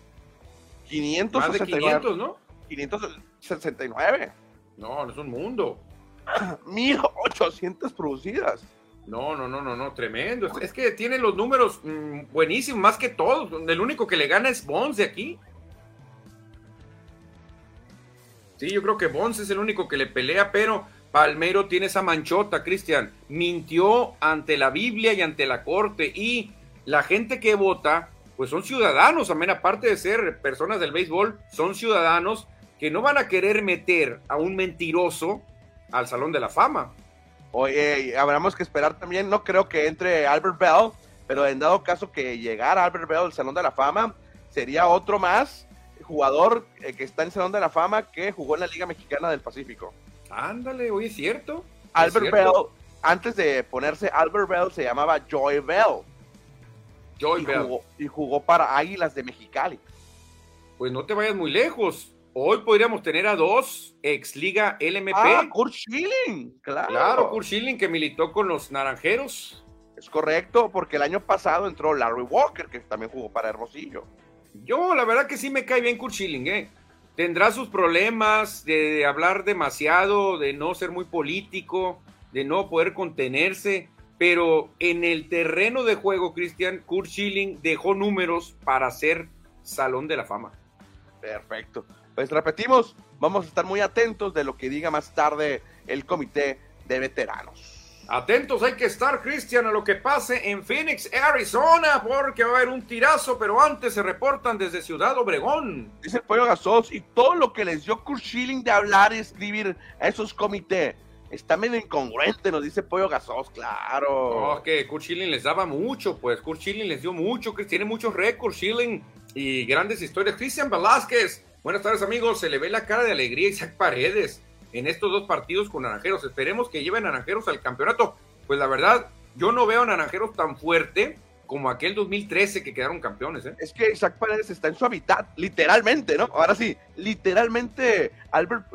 de 569. 500, ¿no? 569. No, no es un mundo. 1800 producidas. No, no, no, no, no, tremendo. Es- Es que tiene los números mm, buenísimos, más que todos. El único que le gana es Bonds de aquí. Sí, yo creo que Bonds es el único que le pelea, pero Palmero tiene esa manchota, Cristian. Mintió ante la Biblia y ante la corte. Y la gente que vota, pues son ciudadanos, también aparte de ser personas del béisbol, son ciudadanos que no van a querer meter a un mentiroso al Salón de la Fama. Oye, habremos que esperar también, no creo que entre Albert Bell, pero en dado caso que llegara Albert Bell al Salón de la Fama, sería otro más jugador eh, que está en Salón de la Fama que jugó en la Liga Mexicana del Pacífico. Ándale, oye, es cierto. Es Albert cierto. Bell, antes de ponerse Albert Bell, se llamaba Joy Bell Joy y Bell. jugó, y jugó para Águilas de Mexicali. Pues no te vayas muy lejos. Hoy podríamos tener a dos ex Liga LMP. Ah, Kurt Schilling, claro. claro, Kurt Schilling que militó con los Naranjeros. Es correcto, porque el año pasado entró Larry Walker, que también jugó para Hermosillo. Yo, la verdad que sí me cae bien Kurt Schilling, ¿eh? Tendrá sus problemas de hablar demasiado, de no ser muy político, de no poder contenerse, pero en el terreno de juego, Cristian, Kurt Schilling dejó números para ser Salón de la Fama. Perfecto. Pues repetimos, vamos a estar muy atentos de lo que diga más tarde el comité de veteranos. Atentos hay que estar, Cristian, a lo que pase en Phoenix, Arizona, porque va a haber un tirazo, pero antes se reportan desde Ciudad Obregón. Dice Pollo Gasos, y todo lo que les dio Kurt Schilling de hablar y escribir a esos comités está medio incongruente, nos dice Pollo Gasos, claro. No, que Kurt Schilling les daba mucho, pues Kurt Schilling les dio mucho, que tiene muchos récords, Schilling, y grandes historias. Cristian Velázquez, buenas tardes amigos, se le ve la cara de alegría a Isaac Paredes en estos dos partidos con Naranjeros. Esperemos que lleven Naranjeros al campeonato. Pues la verdad, yo no veo a Naranjeros tan fuerte como aquel 2013 que quedaron campeones. ¿eh? Es que Isaac Paredes está en su hábitat, literalmente, ¿no? Ahora sí, literalmente, Albert,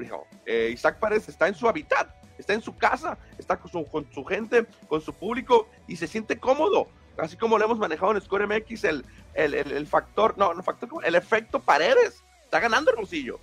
eh, Isaac Paredes está en su hábitat, está en su casa, está con su, con su, gente, con su público y se siente cómodo. Así como lo hemos manejado en Score MX, el, el, el, factor, no, no factor, el efecto Paredes. Está ganando Hermosillo.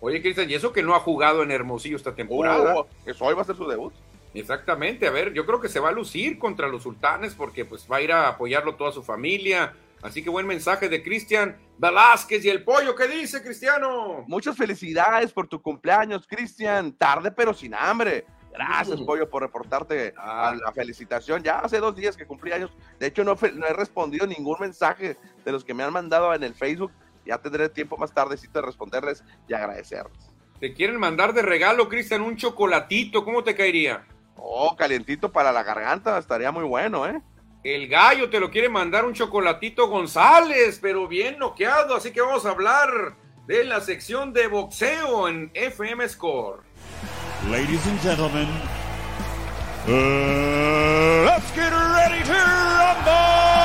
Oye, Cristian, y eso que no ha jugado en Hermosillo esta temporada. Oh, eso hoy va a ser su debut. Exactamente, a ver, yo creo que se va a lucir contra los sultanes porque pues va a ir a apoyarlo toda su familia. Así que buen mensaje de Cristian Velázquez y el pollo. ¿Qué dice, Cristiano? Muchas felicidades por tu cumpleaños, Cristian. Tarde pero sin hambre. Gracias, mm. Pollo, por reportarte a ah. la felicitación. Ya hace dos días que cumplí años. De hecho, no, no, he respondido ningún mensaje de los que me han mandado en el Facebook. Ya tendré tiempo más tardecito de responderles y agradecerles. Te quieren mandar de regalo, Cristian, un chocolatito. ¿Cómo te caería? Oh, calientito para la garganta, estaría muy bueno, ¿eh? El gallo te lo quiere mandar un chocolatito González, pero bien noqueado, así que vamos a hablar de la sección de boxeo en FM Score. Ladies and gentlemen, uh, let's get ready to rumble.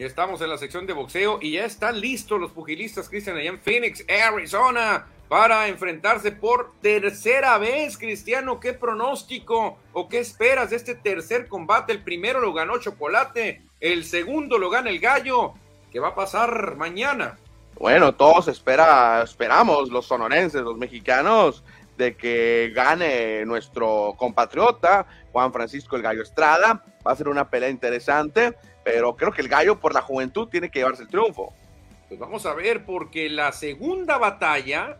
Ya estamos en la sección de boxeo y ya están listos los pugilistas Cristian allá en Phoenix, Arizona para enfrentarse por tercera vez. Cristiano, ¿qué pronóstico o qué esperas de este tercer combate? El primero lo ganó Chocolate, el segundo lo gana el Gallo. ¿Qué va a pasar mañana? Bueno, todos espera, esperamos, los sonorenses, los mexicanos, de que gane nuestro compatriota Juan Francisco el Gallo Estrada. Va a ser una pelea interesante, pero creo que el Gallo por la juventud tiene que llevarse el triunfo. Pues vamos a ver, porque la segunda batalla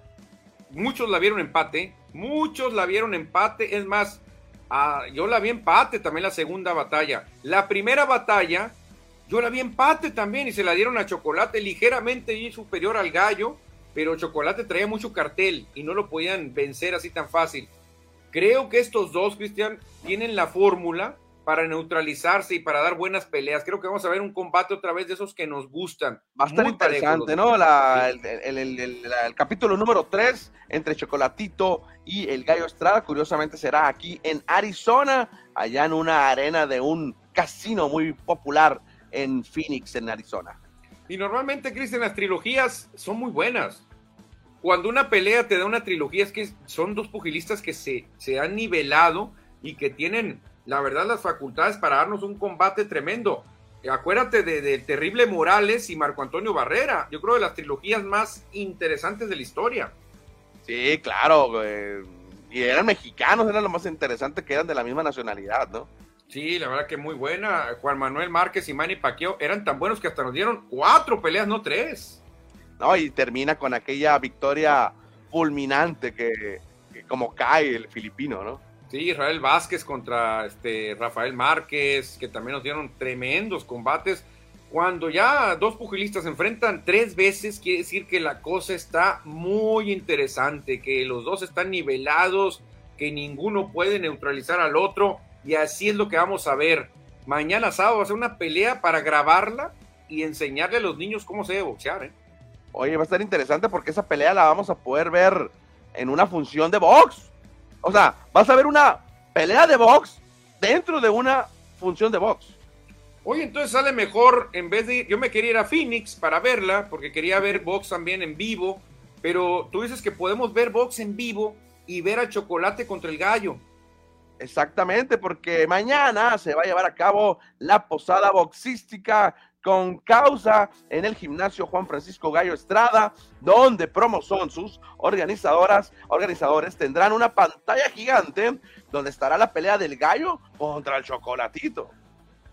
muchos la vieron empate, muchos la vieron empate, es más, ah, yo la vi empate también la segunda batalla. La primera batalla, yo la vi empate también y se la dieron a Chocolate ligeramente superior al gallo, pero Chocolate traía mucho cartel y no lo podían vencer así tan fácil. Creo que estos dos, Cristian, tienen la fórmula para neutralizarse y para dar buenas peleas. Creo que vamos a ver un combate otra vez de esos que nos gustan. Va a estar interesante, ¿no? el, capítulo número 3 entre Chocolatito y el Gallo Estrada, curiosamente será aquí en Arizona, allá en una arena de un casino muy popular en Phoenix, en Arizona. Y normalmente, Cristian, las trilogías son muy buenas. Cuando una pelea te da una trilogía es que son dos pugilistas que se, se han nivelado y que tienen la verdad, las facultades para darnos un combate tremendo. Acuérdate de, Terrible Morales y Marco Antonio Barrera. Yo creo de las trilogías más interesantes de la historia. Sí, claro. y eran mexicanos, eran lo más interesante que eran de la misma nacionalidad, ¿no? Sí, la verdad que muy buena. Juan Manuel Márquez y Manny Pacquiao eran tan buenos que hasta nos dieron cuatro peleas, no tres. No, y termina con aquella victoria fulminante que como cae el filipino, ¿no? Sí, Israel Vázquez contra este Rafael Márquez, que también nos dieron tremendos combates. Cuando ya dos pugilistas se enfrentan tres veces, quiere decir que la cosa está muy interesante, que los dos están nivelados, que ninguno puede neutralizar al otro, y así es lo que vamos a ver. Mañana sábado va a ser una pelea para grabarla y enseñarle a los niños cómo se debe boxear. ¿eh? Oye, va a estar interesante porque esa pelea la vamos a poder ver en una función de box. O sea, vas a ver una pelea de box dentro de una función de box. Oye, entonces sale mejor en vez de. Yo me quería ir a Phoenix para verla, porque quería ver box también en vivo. Pero tú dices que podemos ver box en vivo y ver a Chocolate contra el Gallo. Exactamente, porque mañana se va a llevar a cabo la posada boxística con causa en el gimnasio Juan Francisco Gallo Estrada, donde Promoson, sus organizadoras, organizadores tendrán una pantalla gigante donde estará la pelea del gallo contra el chocolatito.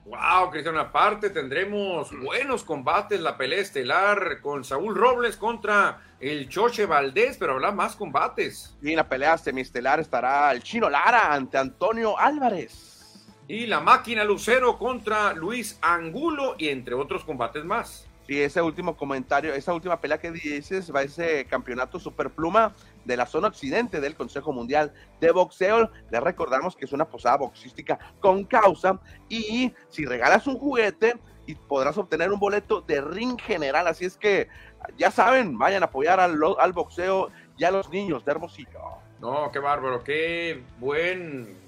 Wow, Cristian, aparte tendremos buenos combates, la pelea estelar con Saúl Robles contra el Choche Valdés, pero habrá más combates. Y en la pelea semiestelar estará el Chino Lara ante Antonio Álvarez. Y la máquina Lucero contra Luis Angulo y entre otros combates más. Sí, ese último comentario, esa última pelea que dices va a ese campeonato superpluma de la zona occidente del Consejo Mundial de Boxeo. Le recordamos que es una posada boxística con causa y si regalas un juguete y podrás obtener un boleto de ring general. Así es que ya saben, vayan a apoyar al, al boxeo y a los niños de Hermosillo. No, qué bárbaro, qué buen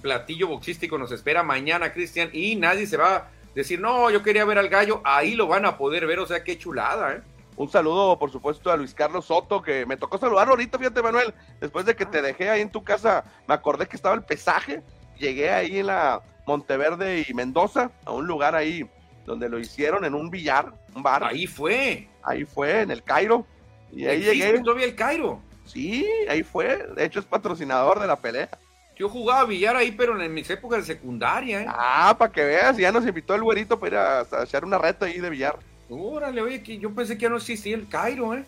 platillo boxístico nos espera mañana, Cristian, y nadie se va a decir, no, yo quería ver al gallo, ahí lo van a poder ver, o sea, qué chulada, ¿eh? Un saludo, por supuesto, a Luis Carlos Soto, que me tocó saludarlo ahorita, fíjate, Manuel. Después de que te dejé ahí en tu casa, me acordé que estaba el pesaje. Llegué ahí en la Monteverde y Mendoza, a un lugar ahí donde lo hicieron en un billar, un bar. Ahí fue. Ahí fue, en el Cairo. Y ahí llegué. todavía el Cairo? Sí, ahí fue. De hecho, es patrocinador de la pelea. Yo jugaba billar ahí, pero en mis épocas de secundaria. ¿eh? Ah, para que veas, ya nos invitó el güerito para ir a, echar una reta ahí de billar. Órale, oye, que yo pensé que ya no existía el Cairo, ¿eh?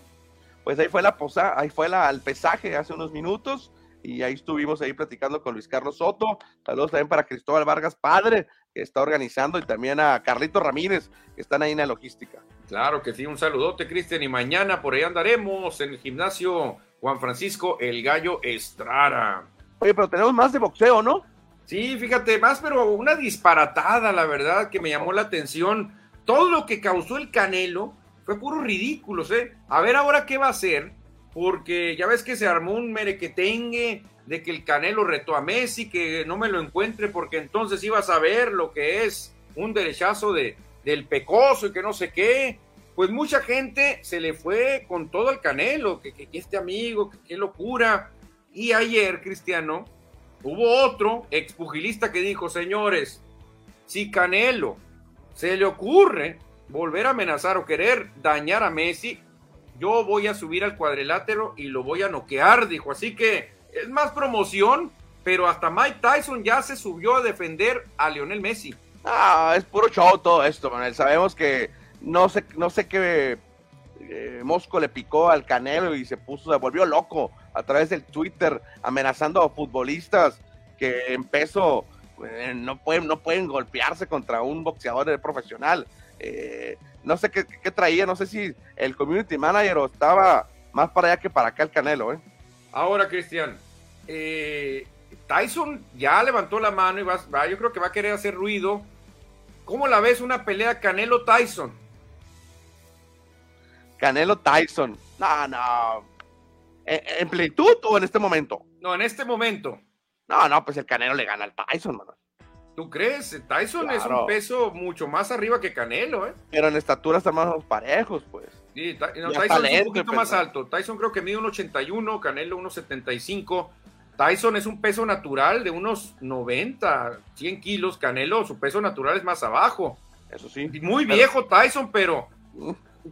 Pues ahí fue la posada, ahí fue la, el pesaje hace unos minutos y ahí estuvimos ahí platicando con Luis Carlos Soto. Saludos también para Cristóbal Vargas, padre, que está organizando, y también a Carlito Ramírez, que están ahí en la logística. Claro que sí, un saludote, Cristian, y mañana por ahí andaremos en el gimnasio Juan Francisco El Gallo Estrara. Oye, pero tenemos más de boxeo, ¿no? Sí, fíjate, más, pero una disparatada, la verdad, que me llamó la atención todo lo que causó el Canelo fue puro ridículo, ¿eh? A ver ahora qué va a hacer, porque ya ves que se armó un merequetengue de que el Canelo retó a Messi, que no me lo encuentre porque entonces iba a saber lo que es un derechazo de, del pecoso y que no sé qué. Pues mucha gente se le fue con todo el Canelo, que, que, este amigo, que qué locura. Y ayer, Cristiano, hubo otro expugilista que dijo, señores, si Canelo se le ocurre volver a amenazar o querer dañar a Messi, yo voy a subir al cuadrilátero y lo voy a noquear, dijo. Así que es más promoción, pero hasta Mike Tyson ya se subió a defender a Lionel Messi. Ah, es puro show todo esto, Manuel. Sabemos que no sé, no sé qué eh, Mosco le picó al Canelo y se puso, se volvió loco a través del Twitter amenazando a futbolistas que en peso eh, no, pueden, no pueden golpearse contra un boxeador profesional. Eh, no sé qué, traía, no sé si el community manager o estaba más para allá que para acá el Canelo. Ahora, Cristian, Tyson ya levantó la mano y va, yo creo que va a querer hacer ruido. ¿Cómo la ves una pelea Canelo-Tyson? Canelo-Tyson. No, no. ¿En, plenitud o en este momento? No, en este momento. No, no, pues el Canelo le gana al Tyson, mano. ¿Tú crees? Tyson es un peso mucho más arriba que Canelo, ¿eh? Pero en estatura están más parejos, pues. Sí, Tyson es un poquito pues, más alto. Tyson creo que mide 1,81, Canelo 1,75. Tyson es un peso natural de unos 90, 100 kilos. Canelo, su peso natural es más abajo. Eso sí. Muy viejo Tyson, pero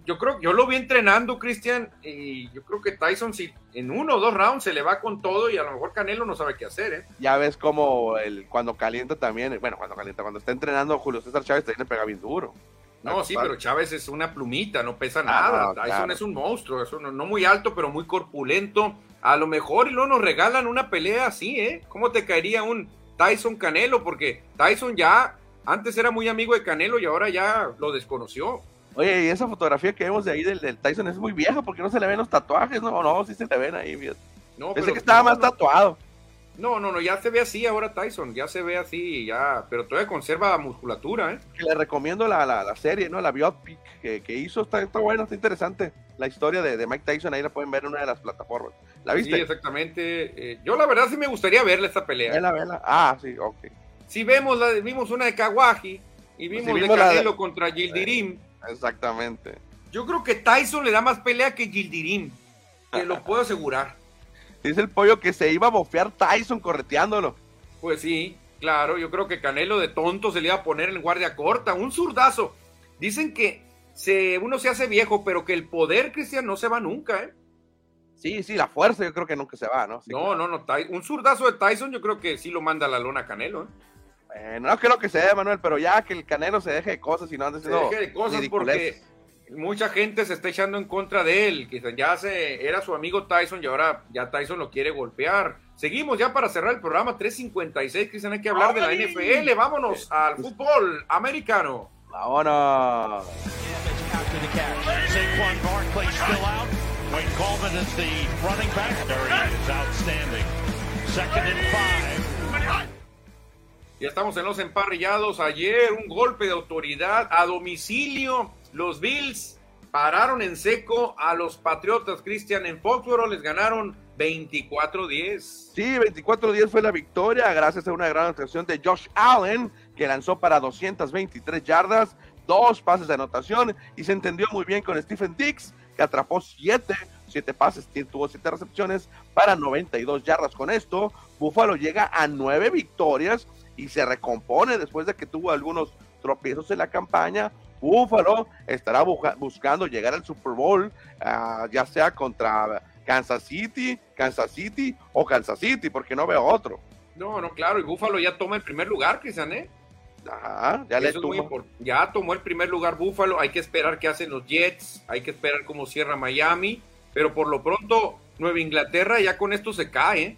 yo creo, yo lo vi entrenando, Cristian, y yo creo que Tyson, si en uno o dos rounds se le va con todo y a lo mejor Canelo no sabe qué hacer, ¿eh? Ya ves como el, cuando calienta también, bueno, cuando calienta, cuando está entrenando Julio César Chávez también le pega bien duro. No, sí, pero Chávez es una plumita, no pesa ah, nada. Tyson es un monstruo, es no muy alto, pero muy corpulento. A lo mejor y luego nos regalan una pelea así, ¿eh? ¿Cómo te caería un Tyson Canelo? Porque Tyson ya antes era muy amigo de Canelo y ahora ya lo desconoció. Oye, y esa fotografía que vemos de ahí del, Tyson es muy vieja porque no se le ven los tatuajes, no, no, sí se le ven ahí, No, Pensé que estaba más tatuado. No, no, no, ya se ve así ahora Tyson, ya se ve así, ya, pero todavía conserva musculatura, ¿eh? le recomiendo la, la, serie, ¿no? La biopic que, que hizo, está, está buena, está interesante. La historia de, de, Mike Tyson, ahí la pueden ver en una de las plataformas. ¿La viste? Sí, exactamente. Eh, yo la verdad sí me gustaría verle esta pelea. Vela, vela. Ah, sí, ok. Si vemos, la, vimos una de Kawaji y vimos, de Canelo contra Gildirim. Exactamente. Yo creo que Tyson le da más pelea que Gildirim. Te lo puedo asegurar. Dice el pollo que se iba a bofear Tyson correteándolo. Pues sí, claro. Yo creo que Canelo de tonto se le iba a poner en guardia corta. Un zurdazo. Dicen que se, uno se hace viejo, pero que el poder, Cristian, no se va nunca, ¿eh? Sí, sí, la fuerza yo creo que nunca se va, ¿no? no, no, no. Un zurdazo de Tyson yo creo que sí lo manda a la lona Canelo, ¿eh? Bueno, no creo que sea, Manuel, pero ya que el Canelo se deje de cosas y no ande Se deje de cosas porque mucha gente se está echando en contra de él. Quizás ya se, era su amigo Tyson y ahora ya Tyson lo quiere golpear. Seguimos ya para cerrar el programa 356, Cristian, hay que hablar de la NFL. Vámonos al fútbol americano. Vámonos. Ya estamos en los emparrillados. Ayer un golpe de autoridad a domicilio. Los Bills pararon en seco a los Patriotas, Cristian, en Foxborough. Les ganaron 24-10. Sí, 24-10 fue la victoria gracias a una gran actuación de Josh Allen, que lanzó para 223 yardas, dos pases de anotación y se entendió muy bien con Stephen Dix, que atrapó siete, siete pases, tuvo siete recepciones para 92 yardas. Con esto, Buffalo llega a nueve victorias y se recompone después de que tuvo algunos tropiezos en la campaña. Buffalo estará buscando llegar al Super Bowl, ah, ya sea contra Kansas City, Kansas City o Kansas City, porque no veo otro. No, no, claro, y Buffalo ya toma el primer lugar, Cristian, ¿eh? Ajá, ya le tomó. Ya tomó el primer lugar Buffalo, hay que esperar qué hacen los Jets, hay que esperar cómo cierra Miami, pero por lo pronto Nueva Inglaterra ya con esto se cae. ¿eh?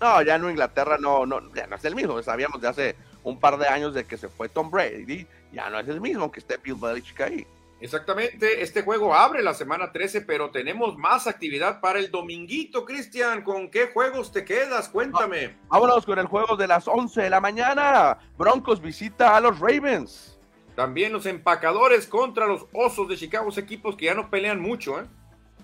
No, ya Nueva Inglaterra no, no, ya no es el mismo, sabíamos de hace un par de años de que se fue Tom Brady, ya no es el mismo que esté Bill Belichick ahí. Exactamente, este juego abre la semana 13, pero tenemos más actividad para el dominguito, Cristian. ¿Con qué juegos te quedas? Cuéntame. Vámonos con el juego de las 11 de la mañana. Broncos visita a los Ravens. También los empacadores contra los Osos de Chicago, equipos que ya no pelean mucho, ¿eh?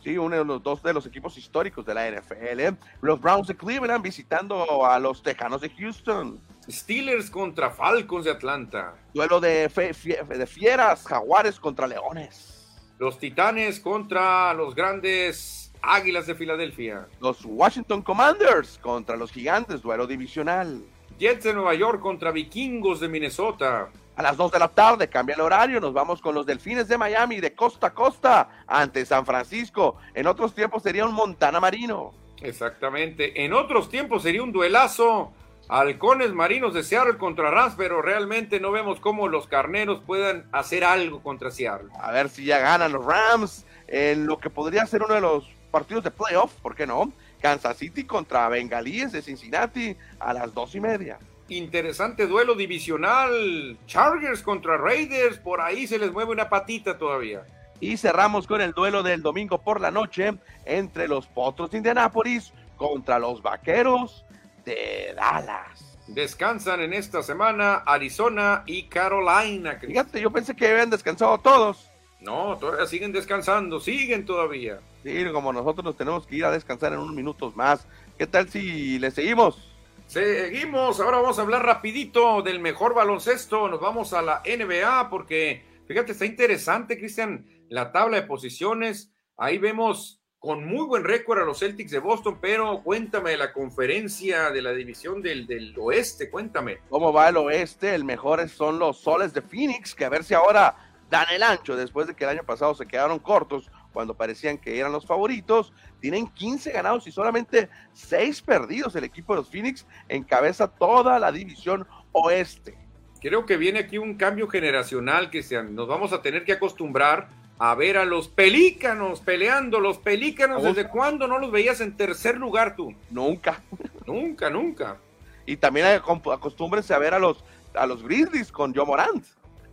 Sí, uno de los dos de los equipos históricos de la NFL. ¿eh? Los Browns de Cleveland visitando a los Tejanos de Houston. Steelers contra Falcons de Atlanta. Duelo de, de fieras, Jaguares contra Leones. Los Titanes contra los grandes Águilas de Filadelfia. Los Washington Commanders contra los Gigantes, duelo divisional. Jets de Nueva York contra Vikingos de Minnesota. A las 2 de la tarde cambia el horario, nos vamos con los Delfines de Miami de costa a costa ante San Francisco. En otros tiempos sería un Montana Marino. Exactamente. En otros tiempos sería un duelazo. Halcones Marinos de Seattle contra Rams, pero realmente no vemos cómo los carneros puedan hacer algo contra Seattle. A ver si ya ganan los Rams en lo que podría ser uno de los partidos de playoff, ¿por qué no? Kansas City contra Bengalíes de Cincinnati a las dos y media interesante duelo divisional. Chargers contra Raiders, por ahí se les mueve una patita todavía. Y cerramos con el duelo del domingo por la noche entre los Potros de Indianápolis contra los Vaqueros de Dallas. Descansan en esta semana Arizona y Carolina. Fíjate, yo pensé que habían descansado todos. No, todavía siguen descansando, siguen todavía. Sí, como nosotros nos tenemos que ir a descansar en unos minutos más. ¿Qué tal si le seguimos? Seguimos, ahora vamos a hablar rapidito del mejor baloncesto, nos vamos a la NBA porque, fíjate, está interesante, Cristian, la tabla de posiciones, ahí vemos con muy buen récord a los Celtics de Boston, pero cuéntame de la conferencia de la división del, del oeste, cuéntame. ¿Cómo va el oeste? El mejor son los Soles de Phoenix, que a ver si ahora dan el ancho después de que el año pasado se quedaron cortos cuando parecían que eran los favoritos. Tienen 15 ganados y solamente 6 perdidos. El equipo de los Phoenix encabeza toda la división oeste. Creo que viene aquí un cambio generacional que nos vamos a tener que acostumbrar a ver a los pelícanos peleando. Los pelícanos, ¿desde cuándo no los veías en tercer lugar tú? Nunca. Nunca, nunca. Y también acostúmbrense a ver a los, a los Grizzlies con Joe Morant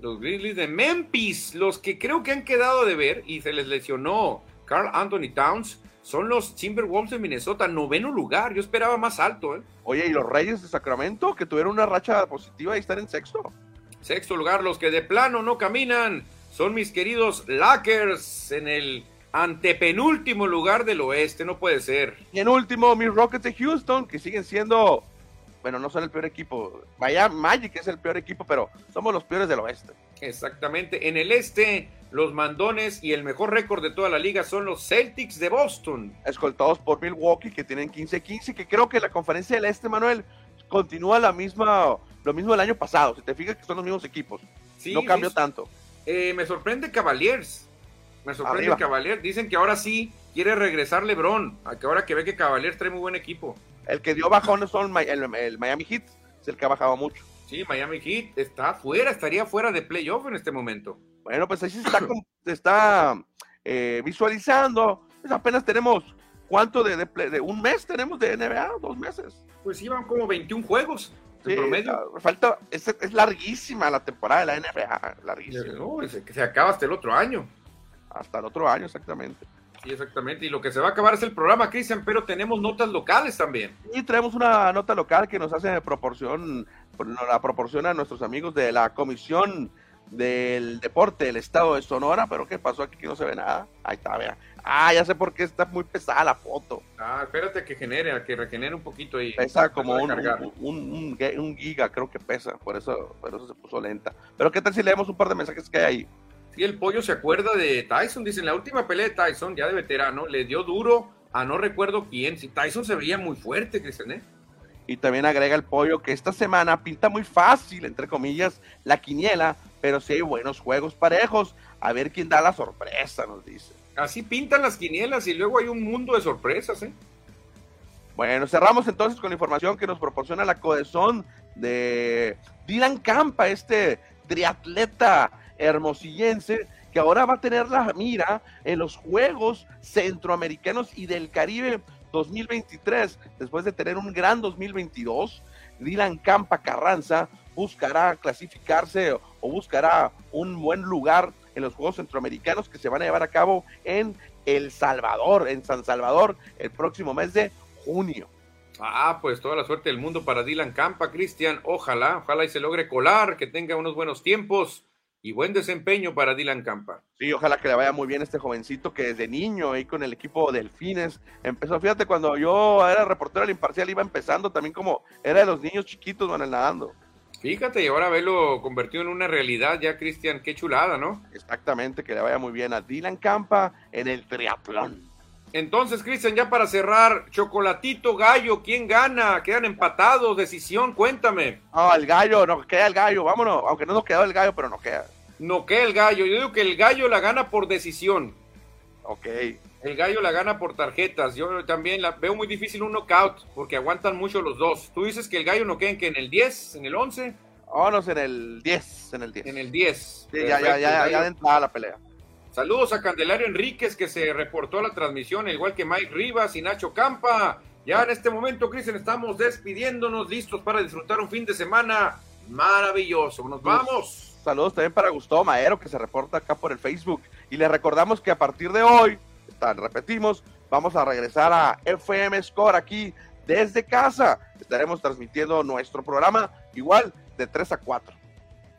los Grizzlies de Memphis, los que creo que han quedado de ver y se les lesionó Carl Anthony Towns, son los Timberwolves de Minnesota, noveno lugar. Yo esperaba más alto, ¿eh? Oye, ¿y los Reyes de Sacramento que tuvieron una racha positiva y están en sexto? Sexto lugar, los que de plano no caminan son mis queridos Lakers en el antepenúltimo lugar del oeste, no puede ser. Y en último, mis Rockets de Houston, que siguen siendo bueno, no son el peor equipo. Vaya, Magic es el peor equipo, pero somos los peores del oeste. Exactamente. En el este, los mandones y el mejor récord de toda la liga son los Celtics de Boston. Escoltados por Milwaukee, que tienen 15-15, que creo que la conferencia del este, Manuel, continúa la misma, lo mismo del año pasado. Si te fijas que son los mismos equipos. no cambió tanto. Eh, me sorprende Cavaliers. Me sorprende Cavaliers. Dicen que ahora sí quiere regresar LeBron. A que ahora que ve que Cavaliers trae muy buen equipo. El que dio bajón son el, Miami Heat, es el que ha bajado mucho. Sí, Miami Heat está fuera, estaría fuera de playoff en este momento. Bueno, pues ahí se está, se está eh, visualizando. Pues apenas tenemos, ¿cuánto de, de, un mes tenemos de NBA? ¿Dos meses? Pues iban como 21 juegos. Sí, promedio. Falta, es, es, larguísima la temporada de la NBA, larguísima. No, se acaba hasta el otro año. Hasta el otro año, exactamente. Sí, exactamente. Y lo que se va a acabar es el programa, Cristian, pero tenemos notas locales también. Y traemos una nota local que nos hace proporción, la proporciona a nuestros amigos de la Comisión del Deporte del Estado de Sonora, pero ¿qué pasó aquí que no se ve nada? Ahí está, vea. Ah, ya sé por qué está muy pesada la foto. Ah, espérate que genere, que regenere un poquito ahí. Pesa como un, un, un, giga, creo que pesa, por eso, por eso se puso lenta. Pero ¿qué tal si leemos un par de mensajes que hay ahí? Sí, el pollo se acuerda de Tyson, dicen, la última pelea de Tyson, ya de veterano, le dio duro a no recuerdo quién. Si Tyson se veía muy fuerte, Cristian, ¿eh? Y también agrega el pollo que esta semana pinta muy fácil, entre comillas, la quiniela, pero sí hay buenos juegos parejos. A ver quién da la sorpresa, nos dice. Así pintan las quinielas y luego hay un mundo de sorpresas, ¿eh? Bueno, cerramos entonces con la información que nos proporciona la Codezón de Dylan Campa, este triatleta hermosillense que ahora va a tener la mira en los Juegos Centroamericanos y del Caribe 2023, después de tener un gran 2022. Dylan Campa Carranza buscará clasificarse o buscará un buen lugar en los Juegos Centroamericanos que se van a llevar a cabo en El Salvador, en San Salvador, el próximo mes de junio. Ah, pues toda la suerte del mundo para Dylan Campa, Cristian. Ojalá, ojalá y se logre colar, que tenga unos buenos tiempos y buen desempeño para Dylan Campa. Sí, ojalá que le vaya muy bien este jovencito que desde niño ahí con el equipo Delfines empezó. Fíjate, cuando yo era reportero del Imparcial iba empezando también como era de los niños chiquitos, van el nadando. Fíjate, y ahora verlo convertido en una realidad ya, Cristian, qué chulada, ¿no? Exactamente, que le vaya muy bien a Dylan Campa en el triatlón. Entonces, Cristian, ya para cerrar, Chocolatito Gallo, ¿quién gana? Quedan empatados, decisión, cuéntame. No, el gallo, no queda el gallo, vámonos, aunque no nos quedó el gallo, pero no queda. No queda el gallo, yo digo que el gallo la gana por decisión. Ok. El gallo la gana por tarjetas. Yo también la veo muy difícil un knockout porque aguantan mucho los dos. Tú dices que el gallo no queda en, que en el 10, en el 11. Vámonos en el 10, en el 10. En el 10. Sí, ya, ya, ya, ya, ya la pelea. Saludos a Candelario Enríquez que se reportó a la transmisión, igual que Mike Rivas y Nacho Campa. Ya en este momento, Cristian, estamos despidiéndonos, listos para disfrutar un fin de semana maravilloso. Nos vamos. Saludos también para Gustavo Maero que se reporta acá por el Facebook. Y le recordamos que a partir de hoy, repetimos, vamos a regresar a FM Score aquí desde casa. Estaremos transmitiendo nuestro programa igual de 3 a 4.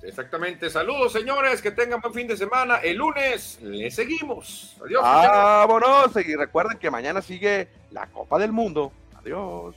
Exactamente. Saludos, señores. Que tengan buen fin de semana. El lunes le seguimos. Adiós. Vámonos. Y recuerden que mañana sigue la Copa del Mundo. Adiós.